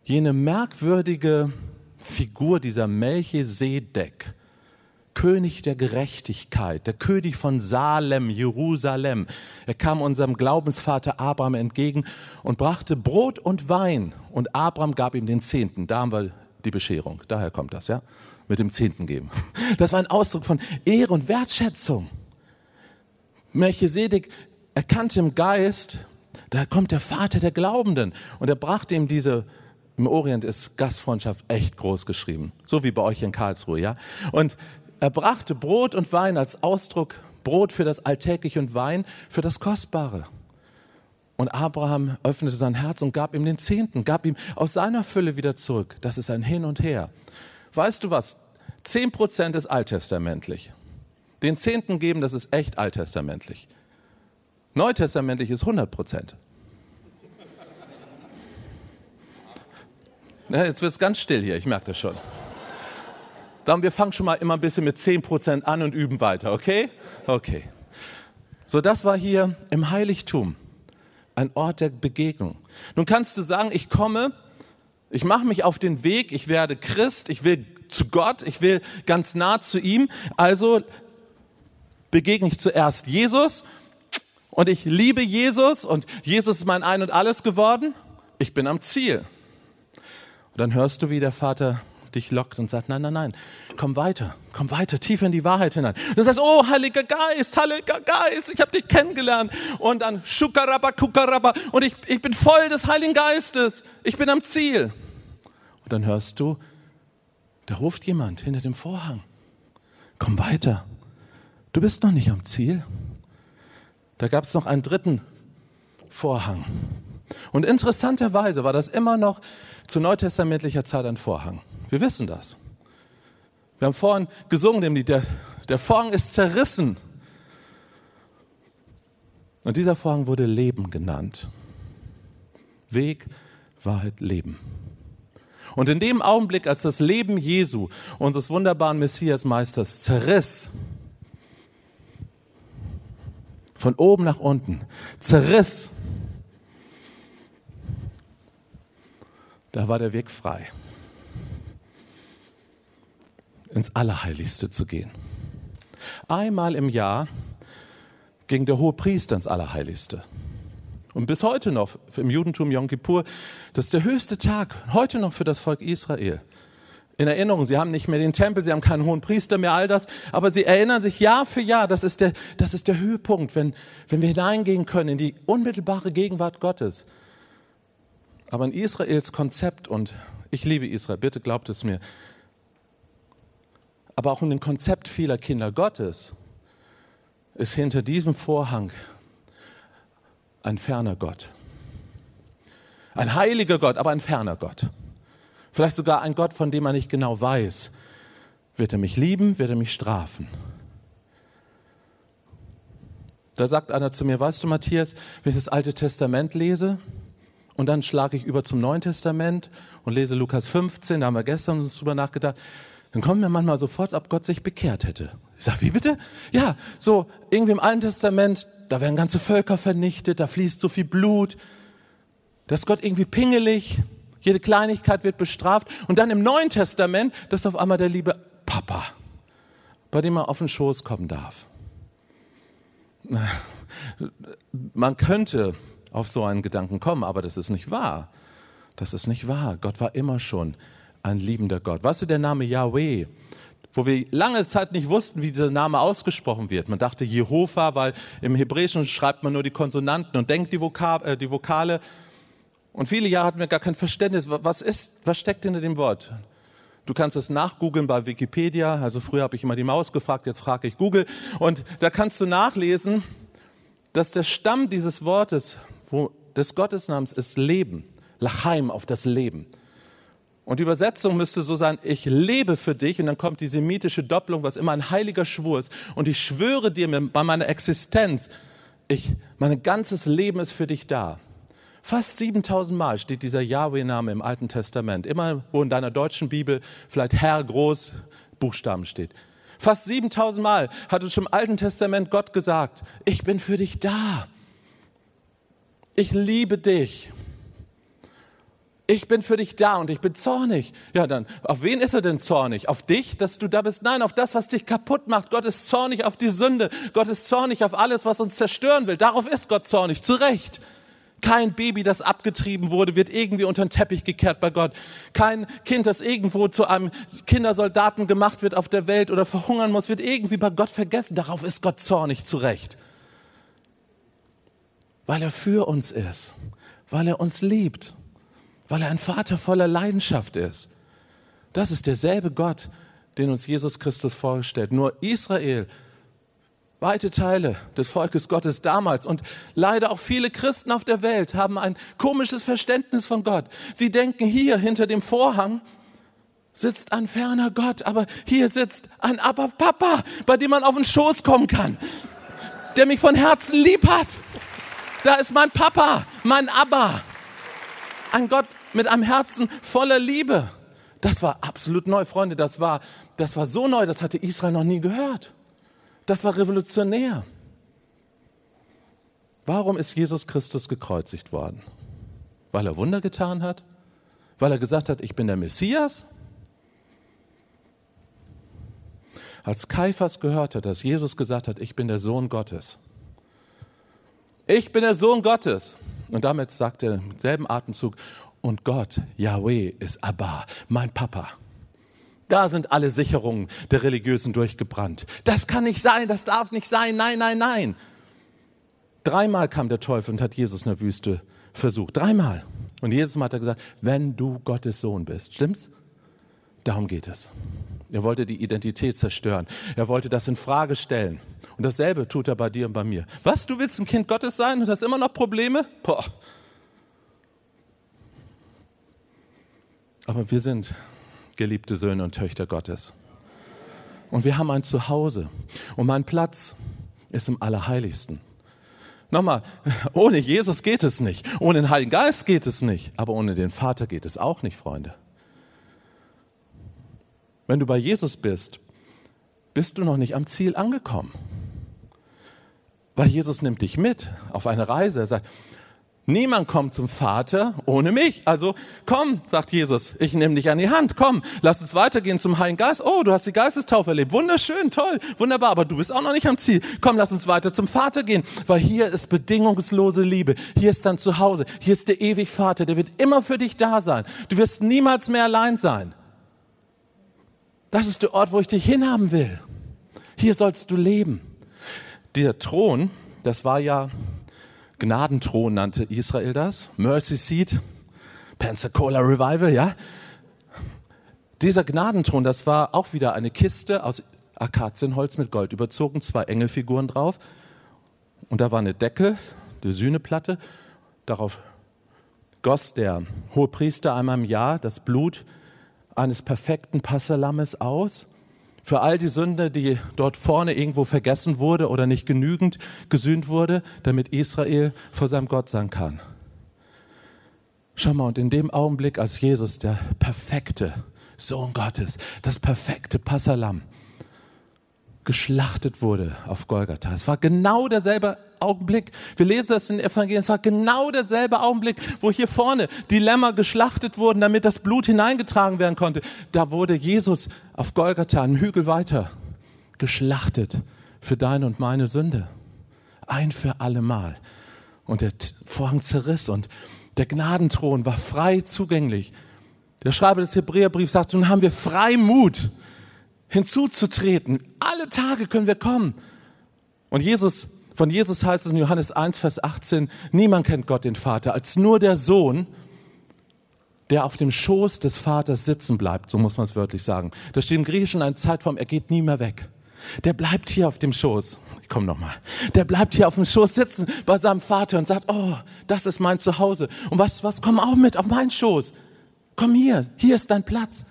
jene merkwürdige Figur dieser Melchisedek, König der Gerechtigkeit, der König von Salem, Jerusalem. Er kam unserem Glaubensvater Abraham entgegen und brachte Brot und Wein und Abraham gab ihm den Zehnten. Da haben wir die Bescherung. Daher kommt das, ja? Mit dem Zehnten geben. [LAUGHS] Das war ein Ausdruck von Ehre und Wertschätzung. Melchisedek erkannte im Geist, da kommt der Vater der Glaubenden und er brachte ihm diese im Orient ist Gastfreundschaft echt groß geschrieben, so wie bei euch in Karlsruhe, ja. Und er brachte Brot und Wein als Ausdruck, Brot für das Alltägliche und Wein für das Kostbare. Und Abraham öffnete sein Herz und gab ihm den Zehnten, gab ihm aus seiner Fülle wieder zurück. Das ist ein Hin und Her. Weißt du was? Zehn Prozent ist alttestamentlich. Den Zehnten geben, das ist echt alttestamentlich. Neutestamentlich ist 100 Prozent. [LAUGHS] Ja, jetzt wird es ganz still hier, ich merke das schon. Darum, wir fangen schon mal immer ein bisschen mit 10 Prozent an und üben weiter, okay? Okay. So, das war hier im Heiligtum ein Ort der Begegnung. Nun kannst du sagen, ich komme, ich mache mich auf den Weg, ich werde Christ, ich will zu Gott, ich will ganz nah zu ihm. Also begegne ich zuerst Jesus und ich liebe Jesus und Jesus ist mein Ein und alles geworden. Ich bin am Ziel. Und dann hörst du, wie der Vater dich lockt und sagt, nein, nein, nein, komm weiter, komm weiter, tiefer in die Wahrheit hinein. Und dann sagst du, oh, Heiliger Geist, Heiliger Geist, ich habe dich kennengelernt. Und dann schukaraba, kukaraba, und ich, ich bin voll des Heiligen Geistes, ich bin am Ziel. Und dann hörst du, da ruft jemand hinter dem Vorhang, komm weiter, du bist noch nicht am Ziel. Da gab es noch einen dritten Vorhang. Und interessanterweise war das immer noch zu neutestamentlicher Zeit ein Vorhang. Wir wissen das. Wir haben vorhin gesungen, dem Lied, der, der Vorhang ist zerrissen. Und dieser Vorhang wurde Leben genannt. Weg, Wahrheit, Leben. Und in dem Augenblick, als das Leben Jesu, unseres wunderbaren Messias-Meisters, zerriss, von oben nach unten, zerriss, da war der Weg frei ins Allerheiligste zu gehen. Einmal im Jahr ging der hohe Priester ins Allerheiligste. Und bis heute noch im Judentum Yom Kippur, das ist der höchste Tag, heute noch für das Volk Israel. In Erinnerung, sie haben nicht mehr den Tempel, sie haben keinen hohen Priester mehr, all das, aber sie erinnern sich Jahr für Jahr, das ist der, das ist der Höhepunkt, wenn, wenn wir hineingehen können in die unmittelbare Gegenwart Gottes. Aber in Israels Konzept, und ich liebe Israel, bitte glaubt es mir, aber auch in dem Konzept vieler Kinder Gottes ist hinter diesem Vorhang ein ferner Gott. Ein heiliger Gott, aber ein ferner Gott. Vielleicht sogar ein Gott, von dem man nicht genau weiß, wird er mich lieben, wird er mich strafen. Da sagt einer zu mir, weißt du Matthias, wenn ich das Alte Testament lese und dann schlage ich über zum Neuen Testament und lese Lukas 15, da haben wir gestern uns drüber nachgedacht, dann kommt mir manchmal so vor, als ob Gott sich bekehrt hätte. Ich sage, wie bitte? Ja, so irgendwie im Alten Testament, da werden ganze Völker vernichtet, da fließt so viel Blut. Da ist Gott irgendwie pingelig, jede Kleinigkeit wird bestraft. Und dann im Neuen Testament, das ist auf einmal der liebe Papa. bei dem man auf den Schoß kommen darf. Man könnte auf so einen Gedanken kommen, aber das ist nicht wahr. Das ist nicht wahr. Gott war immer schon ein liebender Gott. Weißt du, der Name Yahweh, wo wir lange Zeit nicht wussten, wie dieser Name ausgesprochen wird. Man dachte Jehova, weil im Hebräischen schreibt man nur die Konsonanten und denkt die, Vokab äh, die Vokale. Und viele Jahre hatten wir gar kein Verständnis. Was ist, was steckt hinter dem Wort? Du kannst es nachgoogeln bei Wikipedia. Also früher habe ich immer die Maus gefragt, jetzt frage ich Google. Und da kannst du nachlesen, dass der Stamm dieses Wortes, wo, des Gottesnamens ist Leben. Lachaim auf das Leben. Und die Übersetzung müsste so sein, ich lebe für dich. Und dann kommt die semitische Doppelung, was immer ein heiliger Schwur ist. Und ich schwöre dir bei meiner Existenz, ich, mein ganzes Leben ist für dich da. Fast 7000 Mal steht dieser Yahweh-Name im Alten Testament. Immer, wo in deiner deutschen Bibel vielleicht Herr groß Buchstaben steht. Fast 7000 Mal hat uns schon im Alten Testament Gott gesagt, ich bin für dich da. Ich liebe dich. Ich bin für dich da und ich bin zornig. Ja, dann, auf wen ist er denn zornig? Auf dich, dass du da bist? Nein, auf das, was dich kaputt macht. Gott ist zornig auf die Sünde. Gott ist zornig auf alles, was uns zerstören will. Darauf ist Gott zornig. Zu Recht. Kein Baby, das abgetrieben wurde, wird irgendwie unter den Teppich gekehrt bei Gott. Kein Kind, das irgendwo zu einem Kindersoldaten gemacht wird auf der Welt oder verhungern muss, wird irgendwie bei Gott vergessen. Darauf ist Gott zornig, zu Recht. Weil er für uns ist, weil er uns liebt, weil er ein Vater voller Leidenschaft ist. Das ist derselbe Gott, den uns Jesus Christus vorstellt. Nur Israel Weite Teile des Volkes Gottes damals und leider auch viele Christen auf der Welt haben ein komisches Verständnis von Gott. Sie denken, hier hinter dem Vorhang sitzt ein ferner Gott, aber hier sitzt ein Aber Papa, bei dem man auf den Schoß kommen kann, der mich von Herzen lieb hat. Da ist mein Papa, mein Abba. Ein Gott mit einem Herzen voller Liebe. Das war absolut neu, Freunde. Das war, das war so neu, das hatte Israel noch nie gehört. Das war revolutionär. Warum ist Jesus Christus gekreuzigt worden? Weil er Wunder getan hat? Weil er gesagt hat, ich bin der Messias? Als Kaiphas gehört hat, dass Jesus gesagt hat, ich bin der Sohn Gottes. Ich bin der Sohn Gottes. Und damit sagt er im selben Atemzug, und Gott, Yahweh, ist Abba, mein Papa. Da sind alle Sicherungen der Religiösen durchgebrannt. Das kann nicht sein, das darf nicht sein, nein, nein, nein. Dreimal kam der Teufel und hat Jesus in der Wüste versucht. Dreimal. Und jedes Mal hat er gesagt, wenn du Gottes Sohn bist. Stimmt's? Darum geht es. Er wollte die Identität zerstören. Er wollte das in Frage stellen. Und dasselbe tut er bei dir und bei mir. Was, du willst ein Kind Gottes sein und hast immer noch Probleme? Boah. Aber wir sind geliebte Söhne und Töchter Gottes. Und wir haben ein Zuhause. Und mein Platz ist im Allerheiligsten. Nochmal, ohne Jesus geht es nicht. Ohne den Heiligen Geist geht es nicht. Aber ohne den Vater geht es auch nicht, Freunde. Wenn du bei Jesus bist, bist du noch nicht am Ziel angekommen. Weil Jesus nimmt dich mit auf eine Reise. Er sagt, Niemand kommt zum Vater ohne mich. Also komm, sagt Jesus, ich nehme dich an die Hand. Komm, lass uns weitergehen zum Heiligen Geist. Oh, du hast die Geistestaufe erlebt. Wunderschön, toll, wunderbar. Aber du bist auch noch nicht am Ziel. Komm, lass uns weiter zum Vater gehen. Weil hier ist bedingungslose Liebe. Hier ist dein Zuhause. Hier ist der ewig Vater. Der wird immer für dich da sein. Du wirst niemals mehr allein sein. Das ist der Ort, wo ich dich hinhaben will. Hier sollst du leben. Der Thron, das war ja Gnadenthron nannte Israel das, Mercy Seat, Pensacola Revival, ja. Dieser Gnadenthron, das war auch wieder eine Kiste aus Akazienholz mit Gold überzogen, zwei Engelfiguren drauf. Und da war eine Decke, die Sühneplatte. Darauf goss der Hohepriester einmal im Jahr das Blut eines perfekten Passalammes aus für all die Sünde, die dort vorne irgendwo vergessen wurde oder nicht genügend gesühnt wurde, damit Israel vor seinem Gott sein kann. Schau mal, und in dem Augenblick, als Jesus, der perfekte Sohn Gottes, das perfekte Passalam, geschlachtet wurde auf Golgatha. Es war genau derselbe Augenblick. Wir lesen das in den Evangelien. Es war genau derselbe Augenblick, wo hier vorne die Lämmer geschlachtet wurden, damit das Blut hineingetragen werden konnte. Da wurde Jesus auf Golgatha, einen Hügel weiter, geschlachtet für deine und meine Sünde. Ein für alle Mal. Und der Vorhang zerriss und der Gnadenthron war frei zugänglich. Der Schreiber des Hebräerbriefs sagt, nun haben wir frei Mut hinzuzutreten. Alle Tage können wir kommen. Und Jesus, von Jesus heißt es in Johannes 1, Vers 18, niemand kennt Gott den Vater als nur der Sohn, der auf dem Schoß des Vaters sitzen bleibt, so muss man es wörtlich sagen. Da steht im Griechischen eine Zeitform, er geht nie mehr weg. Der bleibt hier auf dem Schoß. Ich komme nochmal. Der bleibt hier auf dem Schoß sitzen bei seinem Vater und sagt, oh, das ist mein Zuhause. Und was, was, komm auch mit auf meinen Schoß. Komm hier, hier ist dein Platz.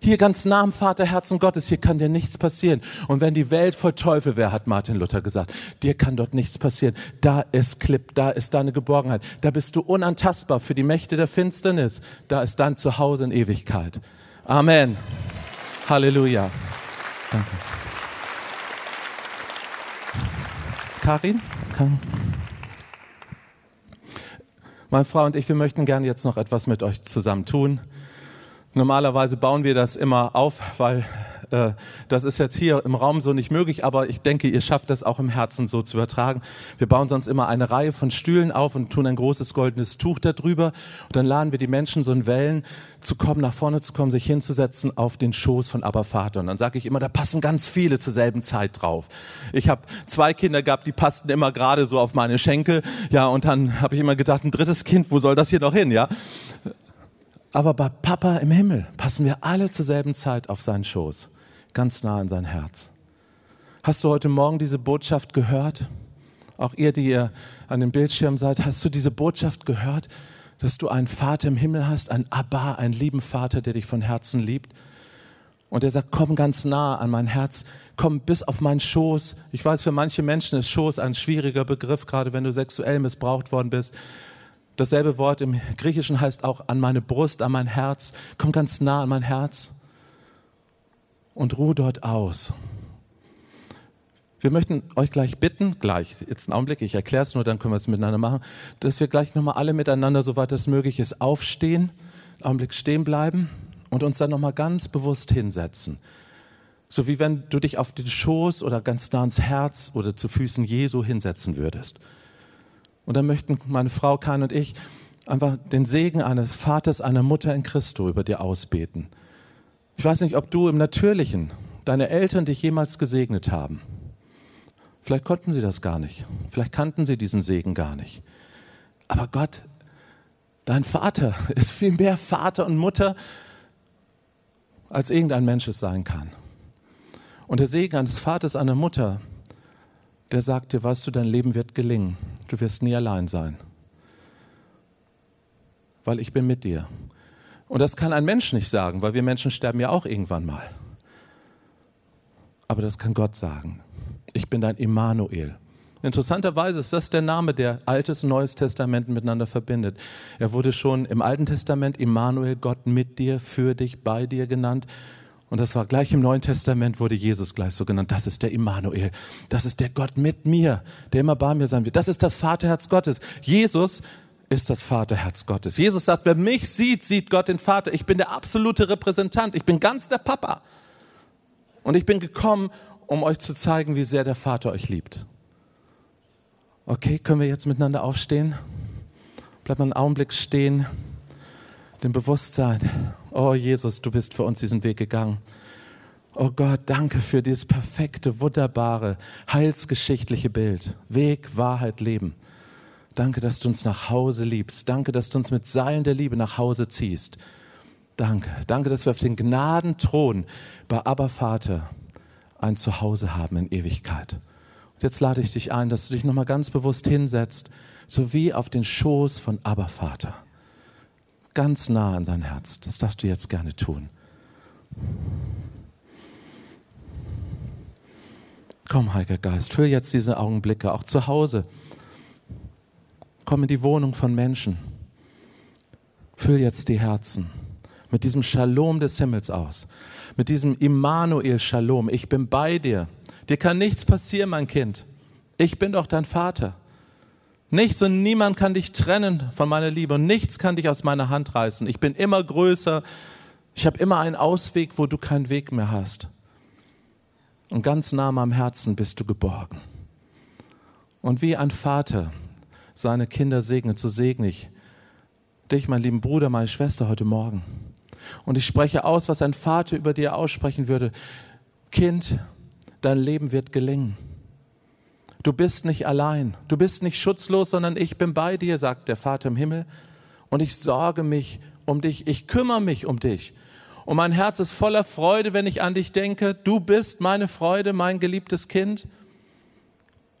Hier ganz nah am Vaterherzen Gottes, hier kann dir nichts passieren. Und wenn die Welt voll Teufel wäre, hat Martin Luther gesagt, dir kann dort nichts passieren. Da ist Klipp, da ist deine Geborgenheit. Da bist du unantastbar für die Mächte der Finsternis. Da ist dein Zuhause in Ewigkeit. Amen. Halleluja. Danke. Karin? Karin? Meine Frau und ich, wir möchten gerne jetzt noch etwas mit euch zusammen tun. Normalerweise bauen wir das immer auf, weil äh, das ist jetzt hier im Raum so nicht möglich, aber ich denke, ihr schafft das auch im Herzen so zu übertragen. Wir bauen sonst immer eine Reihe von Stühlen auf und tun ein großes goldenes Tuch darüber und dann laden wir die Menschen so in Wellen zu kommen, nach vorne zu kommen, sich hinzusetzen auf den Schoß von Abba Vater. Und dann sage ich immer, da passen ganz viele zur selben Zeit drauf. Ich habe zwei Kinder gehabt, die passten immer gerade so auf meine Schenkel, ja, und dann habe ich immer gedacht, ein drittes Kind, wo soll das hier noch hin, ja? Aber bei Papa im Himmel passen wir alle zur selben Zeit auf seinen Schoß ganz nah an sein Herz. Hast du heute Morgen diese Botschaft gehört? Auch ihr, die ihr an dem Bildschirm seid, hast du diese Botschaft gehört, dass du einen Vater im Himmel hast, einen Abba, einen lieben Vater, der dich von Herzen liebt? Und er sagt, komm ganz nah an mein Herz, komm bis auf meinen Schoß. Ich weiß, für manche Menschen ist Schoß ein schwieriger Begriff, gerade wenn du sexuell missbraucht worden bist. Dasselbe Wort im Griechischen heißt auch an meine Brust, an mein Herz. Komm ganz nah an mein Herz und ruh dort aus. Wir möchten euch gleich bitten, gleich, jetzt einen Augenblick, ich erkläre es nur, dann können wir es miteinander machen, dass wir gleich nochmal alle miteinander, soweit es möglich ist, aufstehen, einen Augenblick stehen bleiben und uns dann nochmal ganz bewusst hinsetzen. So wie wenn du dich auf den Schoß oder ganz nah ans Herz oder zu Füßen Jesu hinsetzen würdest. Und dann möchten meine Frau Kain und ich einfach den Segen eines Vaters, einer Mutter in Christo über dir ausbeten. Ich weiß nicht, ob du im Natürlichen deine Eltern dich jemals gesegnet haben. Vielleicht konnten sie das gar nicht. Vielleicht kannten sie diesen Segen gar nicht. Aber Gott, dein Vater, [LAUGHS] ist viel mehr Vater und Mutter, als irgendein Mensch es sein kann. Und der Segen eines Vaters, einer Mutter, der sagt dir, weißt du, dein Leben wird gelingen. Du wirst nie allein sein. Weil ich bin mit dir. Und das kann ein Mensch nicht sagen, weil wir Menschen sterben ja auch irgendwann mal. Aber das kann Gott sagen. Ich bin dein Immanuel. Interessanterweise ist das der Name, der Altes und Neues Testament miteinander verbindet. Er wurde schon im Alten Testament Immanuel, Gott mit dir, für dich, bei dir genannt. Und das war gleich im Neuen Testament wurde Jesus gleich so genannt. Das ist der Immanuel. Das ist der Gott mit mir, der immer bei mir sein wird. Das ist das Vaterherz Gottes. Jesus ist das Vaterherz Gottes. Jesus sagt, wer mich sieht, sieht Gott den Vater. Ich bin der absolute Repräsentant. Ich bin ganz der Papa. Und ich bin gekommen, um euch zu zeigen, wie sehr der Vater euch liebt. Okay, können wir jetzt miteinander aufstehen? Bleibt mal einen Augenblick stehen, dem Bewusstsein, oh Jesus, du bist für uns diesen Weg gegangen. Oh Gott, danke für dieses perfekte, wunderbare, heilsgeschichtliche Bild. Weg, Wahrheit, Leben. Danke, dass du uns nach Hause liebst. Danke, dass du uns mit Seilen der Liebe nach Hause ziehst. Danke. Danke, dass wir auf den Gnadenthron bei Abba Vater ein Zuhause haben in Ewigkeit. Und jetzt lade ich dich ein, dass du dich nochmal ganz bewusst hinsetzt, so wie auf den Schoß von Abba Vater. Ganz nah an sein Herz. Das darfst du jetzt gerne tun. Komm, Heiliger Geist, füll jetzt diese Augenblicke auch zu Hause Komm in die Wohnung von Menschen. Füll jetzt die Herzen mit diesem Shalom des Himmels aus, mit diesem Immanuel Shalom. Ich bin bei dir. Dir kann nichts passieren, mein Kind. Ich bin doch dein Vater. Nichts und niemand kann dich trennen von meiner Liebe und nichts kann dich aus meiner Hand reißen. Ich bin immer größer. Ich habe immer einen Ausweg, wo du keinen Weg mehr hast. Und ganz nah am Herzen bist du geborgen. Und wie ein Vater seine Kinder segnet, so segne ich dich, mein lieben Bruder, meine Schwester heute Morgen. Und ich spreche aus, was ein Vater über dir aussprechen würde. Kind, dein Leben wird gelingen. Du bist nicht allein, du bist nicht schutzlos, sondern ich bin bei dir, sagt der Vater im Himmel. Und ich sorge mich um dich, ich kümmere mich um dich. Und mein Herz ist voller Freude, wenn ich an dich denke. Du bist meine Freude, mein geliebtes Kind.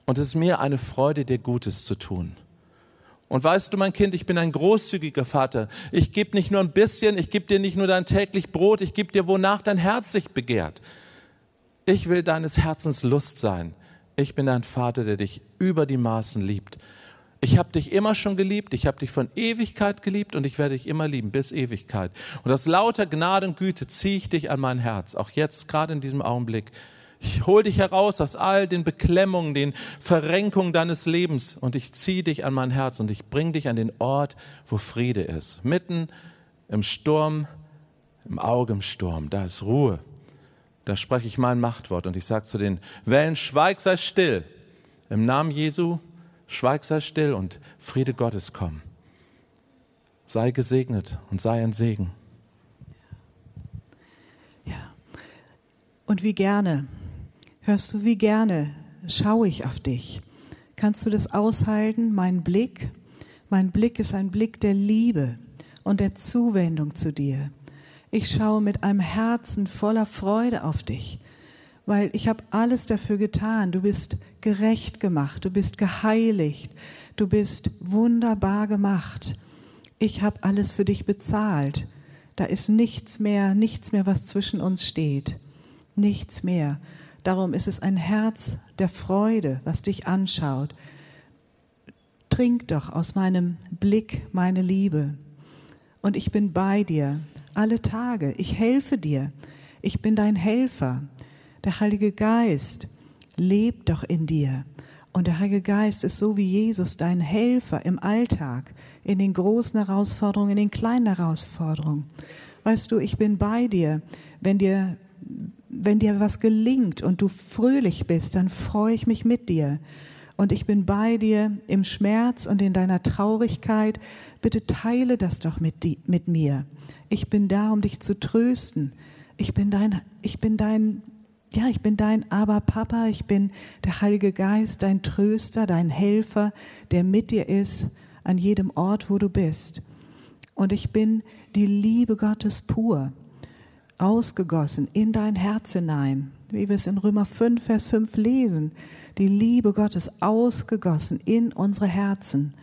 Und es ist mir eine Freude, dir Gutes zu tun. Und weißt du, mein Kind, ich bin ein großzügiger Vater. Ich gebe nicht nur ein bisschen, ich gebe dir nicht nur dein täglich Brot, ich gebe dir, wonach dein Herz sich begehrt. Ich will deines Herzens Lust sein. Ich bin dein Vater, der dich über die Maßen liebt. Ich habe dich immer schon geliebt, ich habe dich von Ewigkeit geliebt und ich werde dich immer lieben bis Ewigkeit. Und aus lauter Gnade und Güte ziehe ich dich an mein Herz, auch jetzt, gerade in diesem Augenblick. Ich hole dich heraus aus all den Beklemmungen, den Verrenkungen deines Lebens und ich ziehe dich an mein Herz und ich bringe dich an den Ort, wo Friede ist. Mitten im Sturm, im Auge im Sturm, da ist Ruhe. Da spreche ich mein Machtwort und ich sage zu den Wellen, schweig, sei still. Im Namen Jesu Schweig, sei still und Friede Gottes komm. Sei gesegnet und sei ein Segen. Ja. Und wie gerne, hörst du, wie gerne schaue ich auf dich. Kannst du das aushalten? Mein Blick, mein Blick ist ein Blick der Liebe und der Zuwendung zu dir. Ich schaue mit einem Herzen voller Freude auf dich weil ich habe alles dafür getan. Du bist gerecht gemacht, du bist geheiligt, du bist wunderbar gemacht. Ich habe alles für dich bezahlt. Da ist nichts mehr, nichts mehr, was zwischen uns steht. Nichts mehr. Darum ist es ein Herz der Freude, was dich anschaut. Trink doch aus meinem Blick meine Liebe. Und ich bin bei dir alle Tage. Ich helfe dir. Ich bin dein Helfer. Der Heilige Geist lebt doch in dir. Und der Heilige Geist ist so wie Jesus dein Helfer im Alltag, in den großen Herausforderungen, in den kleinen Herausforderungen. Weißt du, ich bin bei dir. Wenn dir, wenn dir was gelingt und du fröhlich bist, dann freue ich mich mit dir. Und ich bin bei dir im Schmerz und in deiner Traurigkeit. Bitte teile das doch mit, die, mit mir. Ich bin da, um dich zu trösten. Ich bin dein, ich bin dein ja, ich bin dein Aber Papa, ich bin der Heilige Geist, dein Tröster, dein Helfer, der mit dir ist an jedem Ort, wo du bist. Und ich bin die Liebe Gottes pur, ausgegossen in dein Herz hinein, wie wir es in Römer 5, Vers 5 lesen. Die Liebe Gottes ausgegossen in unsere Herzen.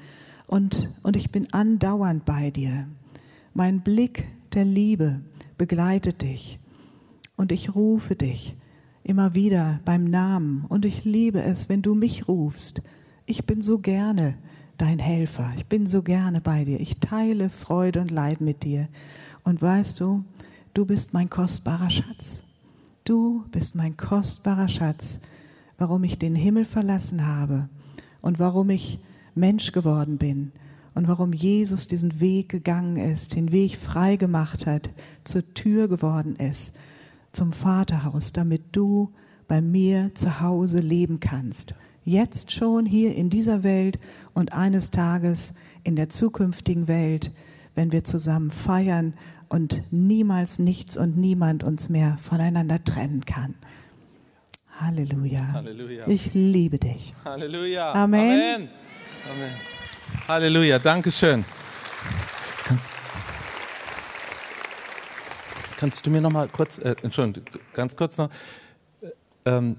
Und, und ich bin andauernd bei dir. Mein Blick der Liebe begleitet dich. Und ich rufe dich immer wieder beim Namen. Und ich liebe es, wenn du mich rufst. Ich bin so gerne dein Helfer. Ich bin so gerne bei dir. Ich teile Freude und Leid mit dir. Und weißt du, du bist mein kostbarer Schatz. Du bist mein kostbarer Schatz, warum ich den Himmel verlassen habe und warum ich Mensch geworden bin und warum Jesus diesen Weg gegangen ist, den Weg frei gemacht hat, zur Tür geworden ist zum Vaterhaus, damit du bei mir zu Hause leben kannst. Jetzt schon hier in dieser Welt und eines Tages in der zukünftigen Welt, wenn wir zusammen feiern und niemals nichts und niemand uns mehr voneinander trennen kann. Halleluja. Halleluja. Ich liebe dich. Halleluja. Amen. Amen. Amen. Halleluja. Dankeschön. Kannst Kannst du mir noch mal kurz, äh, Entschuldigung, ganz kurz noch, ähm,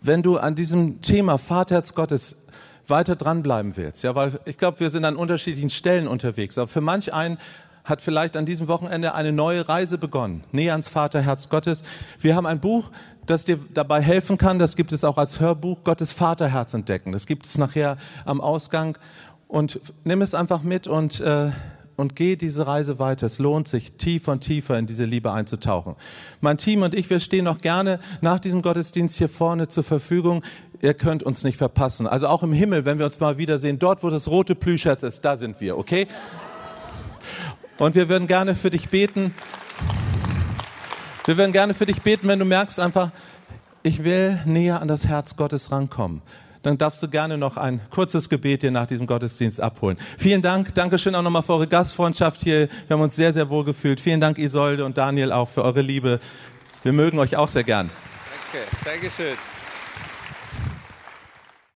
wenn du an diesem Thema Vaterherz Gottes weiter dranbleiben willst, ja, weil ich glaube, wir sind an unterschiedlichen Stellen unterwegs, aber für manch einen hat vielleicht an diesem Wochenende eine neue Reise begonnen, näher ans Vaterherz Gottes. Wir haben ein Buch, das dir dabei helfen kann, das gibt es auch als Hörbuch, Gottes Vaterherz entdecken. Das gibt es nachher am Ausgang und nimm es einfach mit und äh, und geh diese Reise weiter. Es lohnt sich, tiefer und tiefer in diese Liebe einzutauchen. Mein Team und ich, wir stehen noch gerne nach diesem Gottesdienst hier vorne zur Verfügung. Ihr könnt uns nicht verpassen. Also auch im Himmel, wenn wir uns mal wiedersehen, dort, wo das rote Plüschherz ist, da sind wir, okay? Und wir würden gerne für dich beten. Wir würden gerne für dich beten, wenn du merkst einfach, ich will näher an das Herz Gottes rankommen, dann darfst du gerne noch ein kurzes Gebet dir nach diesem Gottesdienst abholen. Vielen Dank. Dankeschön auch nochmal für eure Gastfreundschaft hier. Wir haben uns sehr, sehr wohl gefühlt. Vielen Dank, Isolde und Daniel, auch für eure Liebe. Wir mögen euch auch sehr gern. Danke. Dankeschön.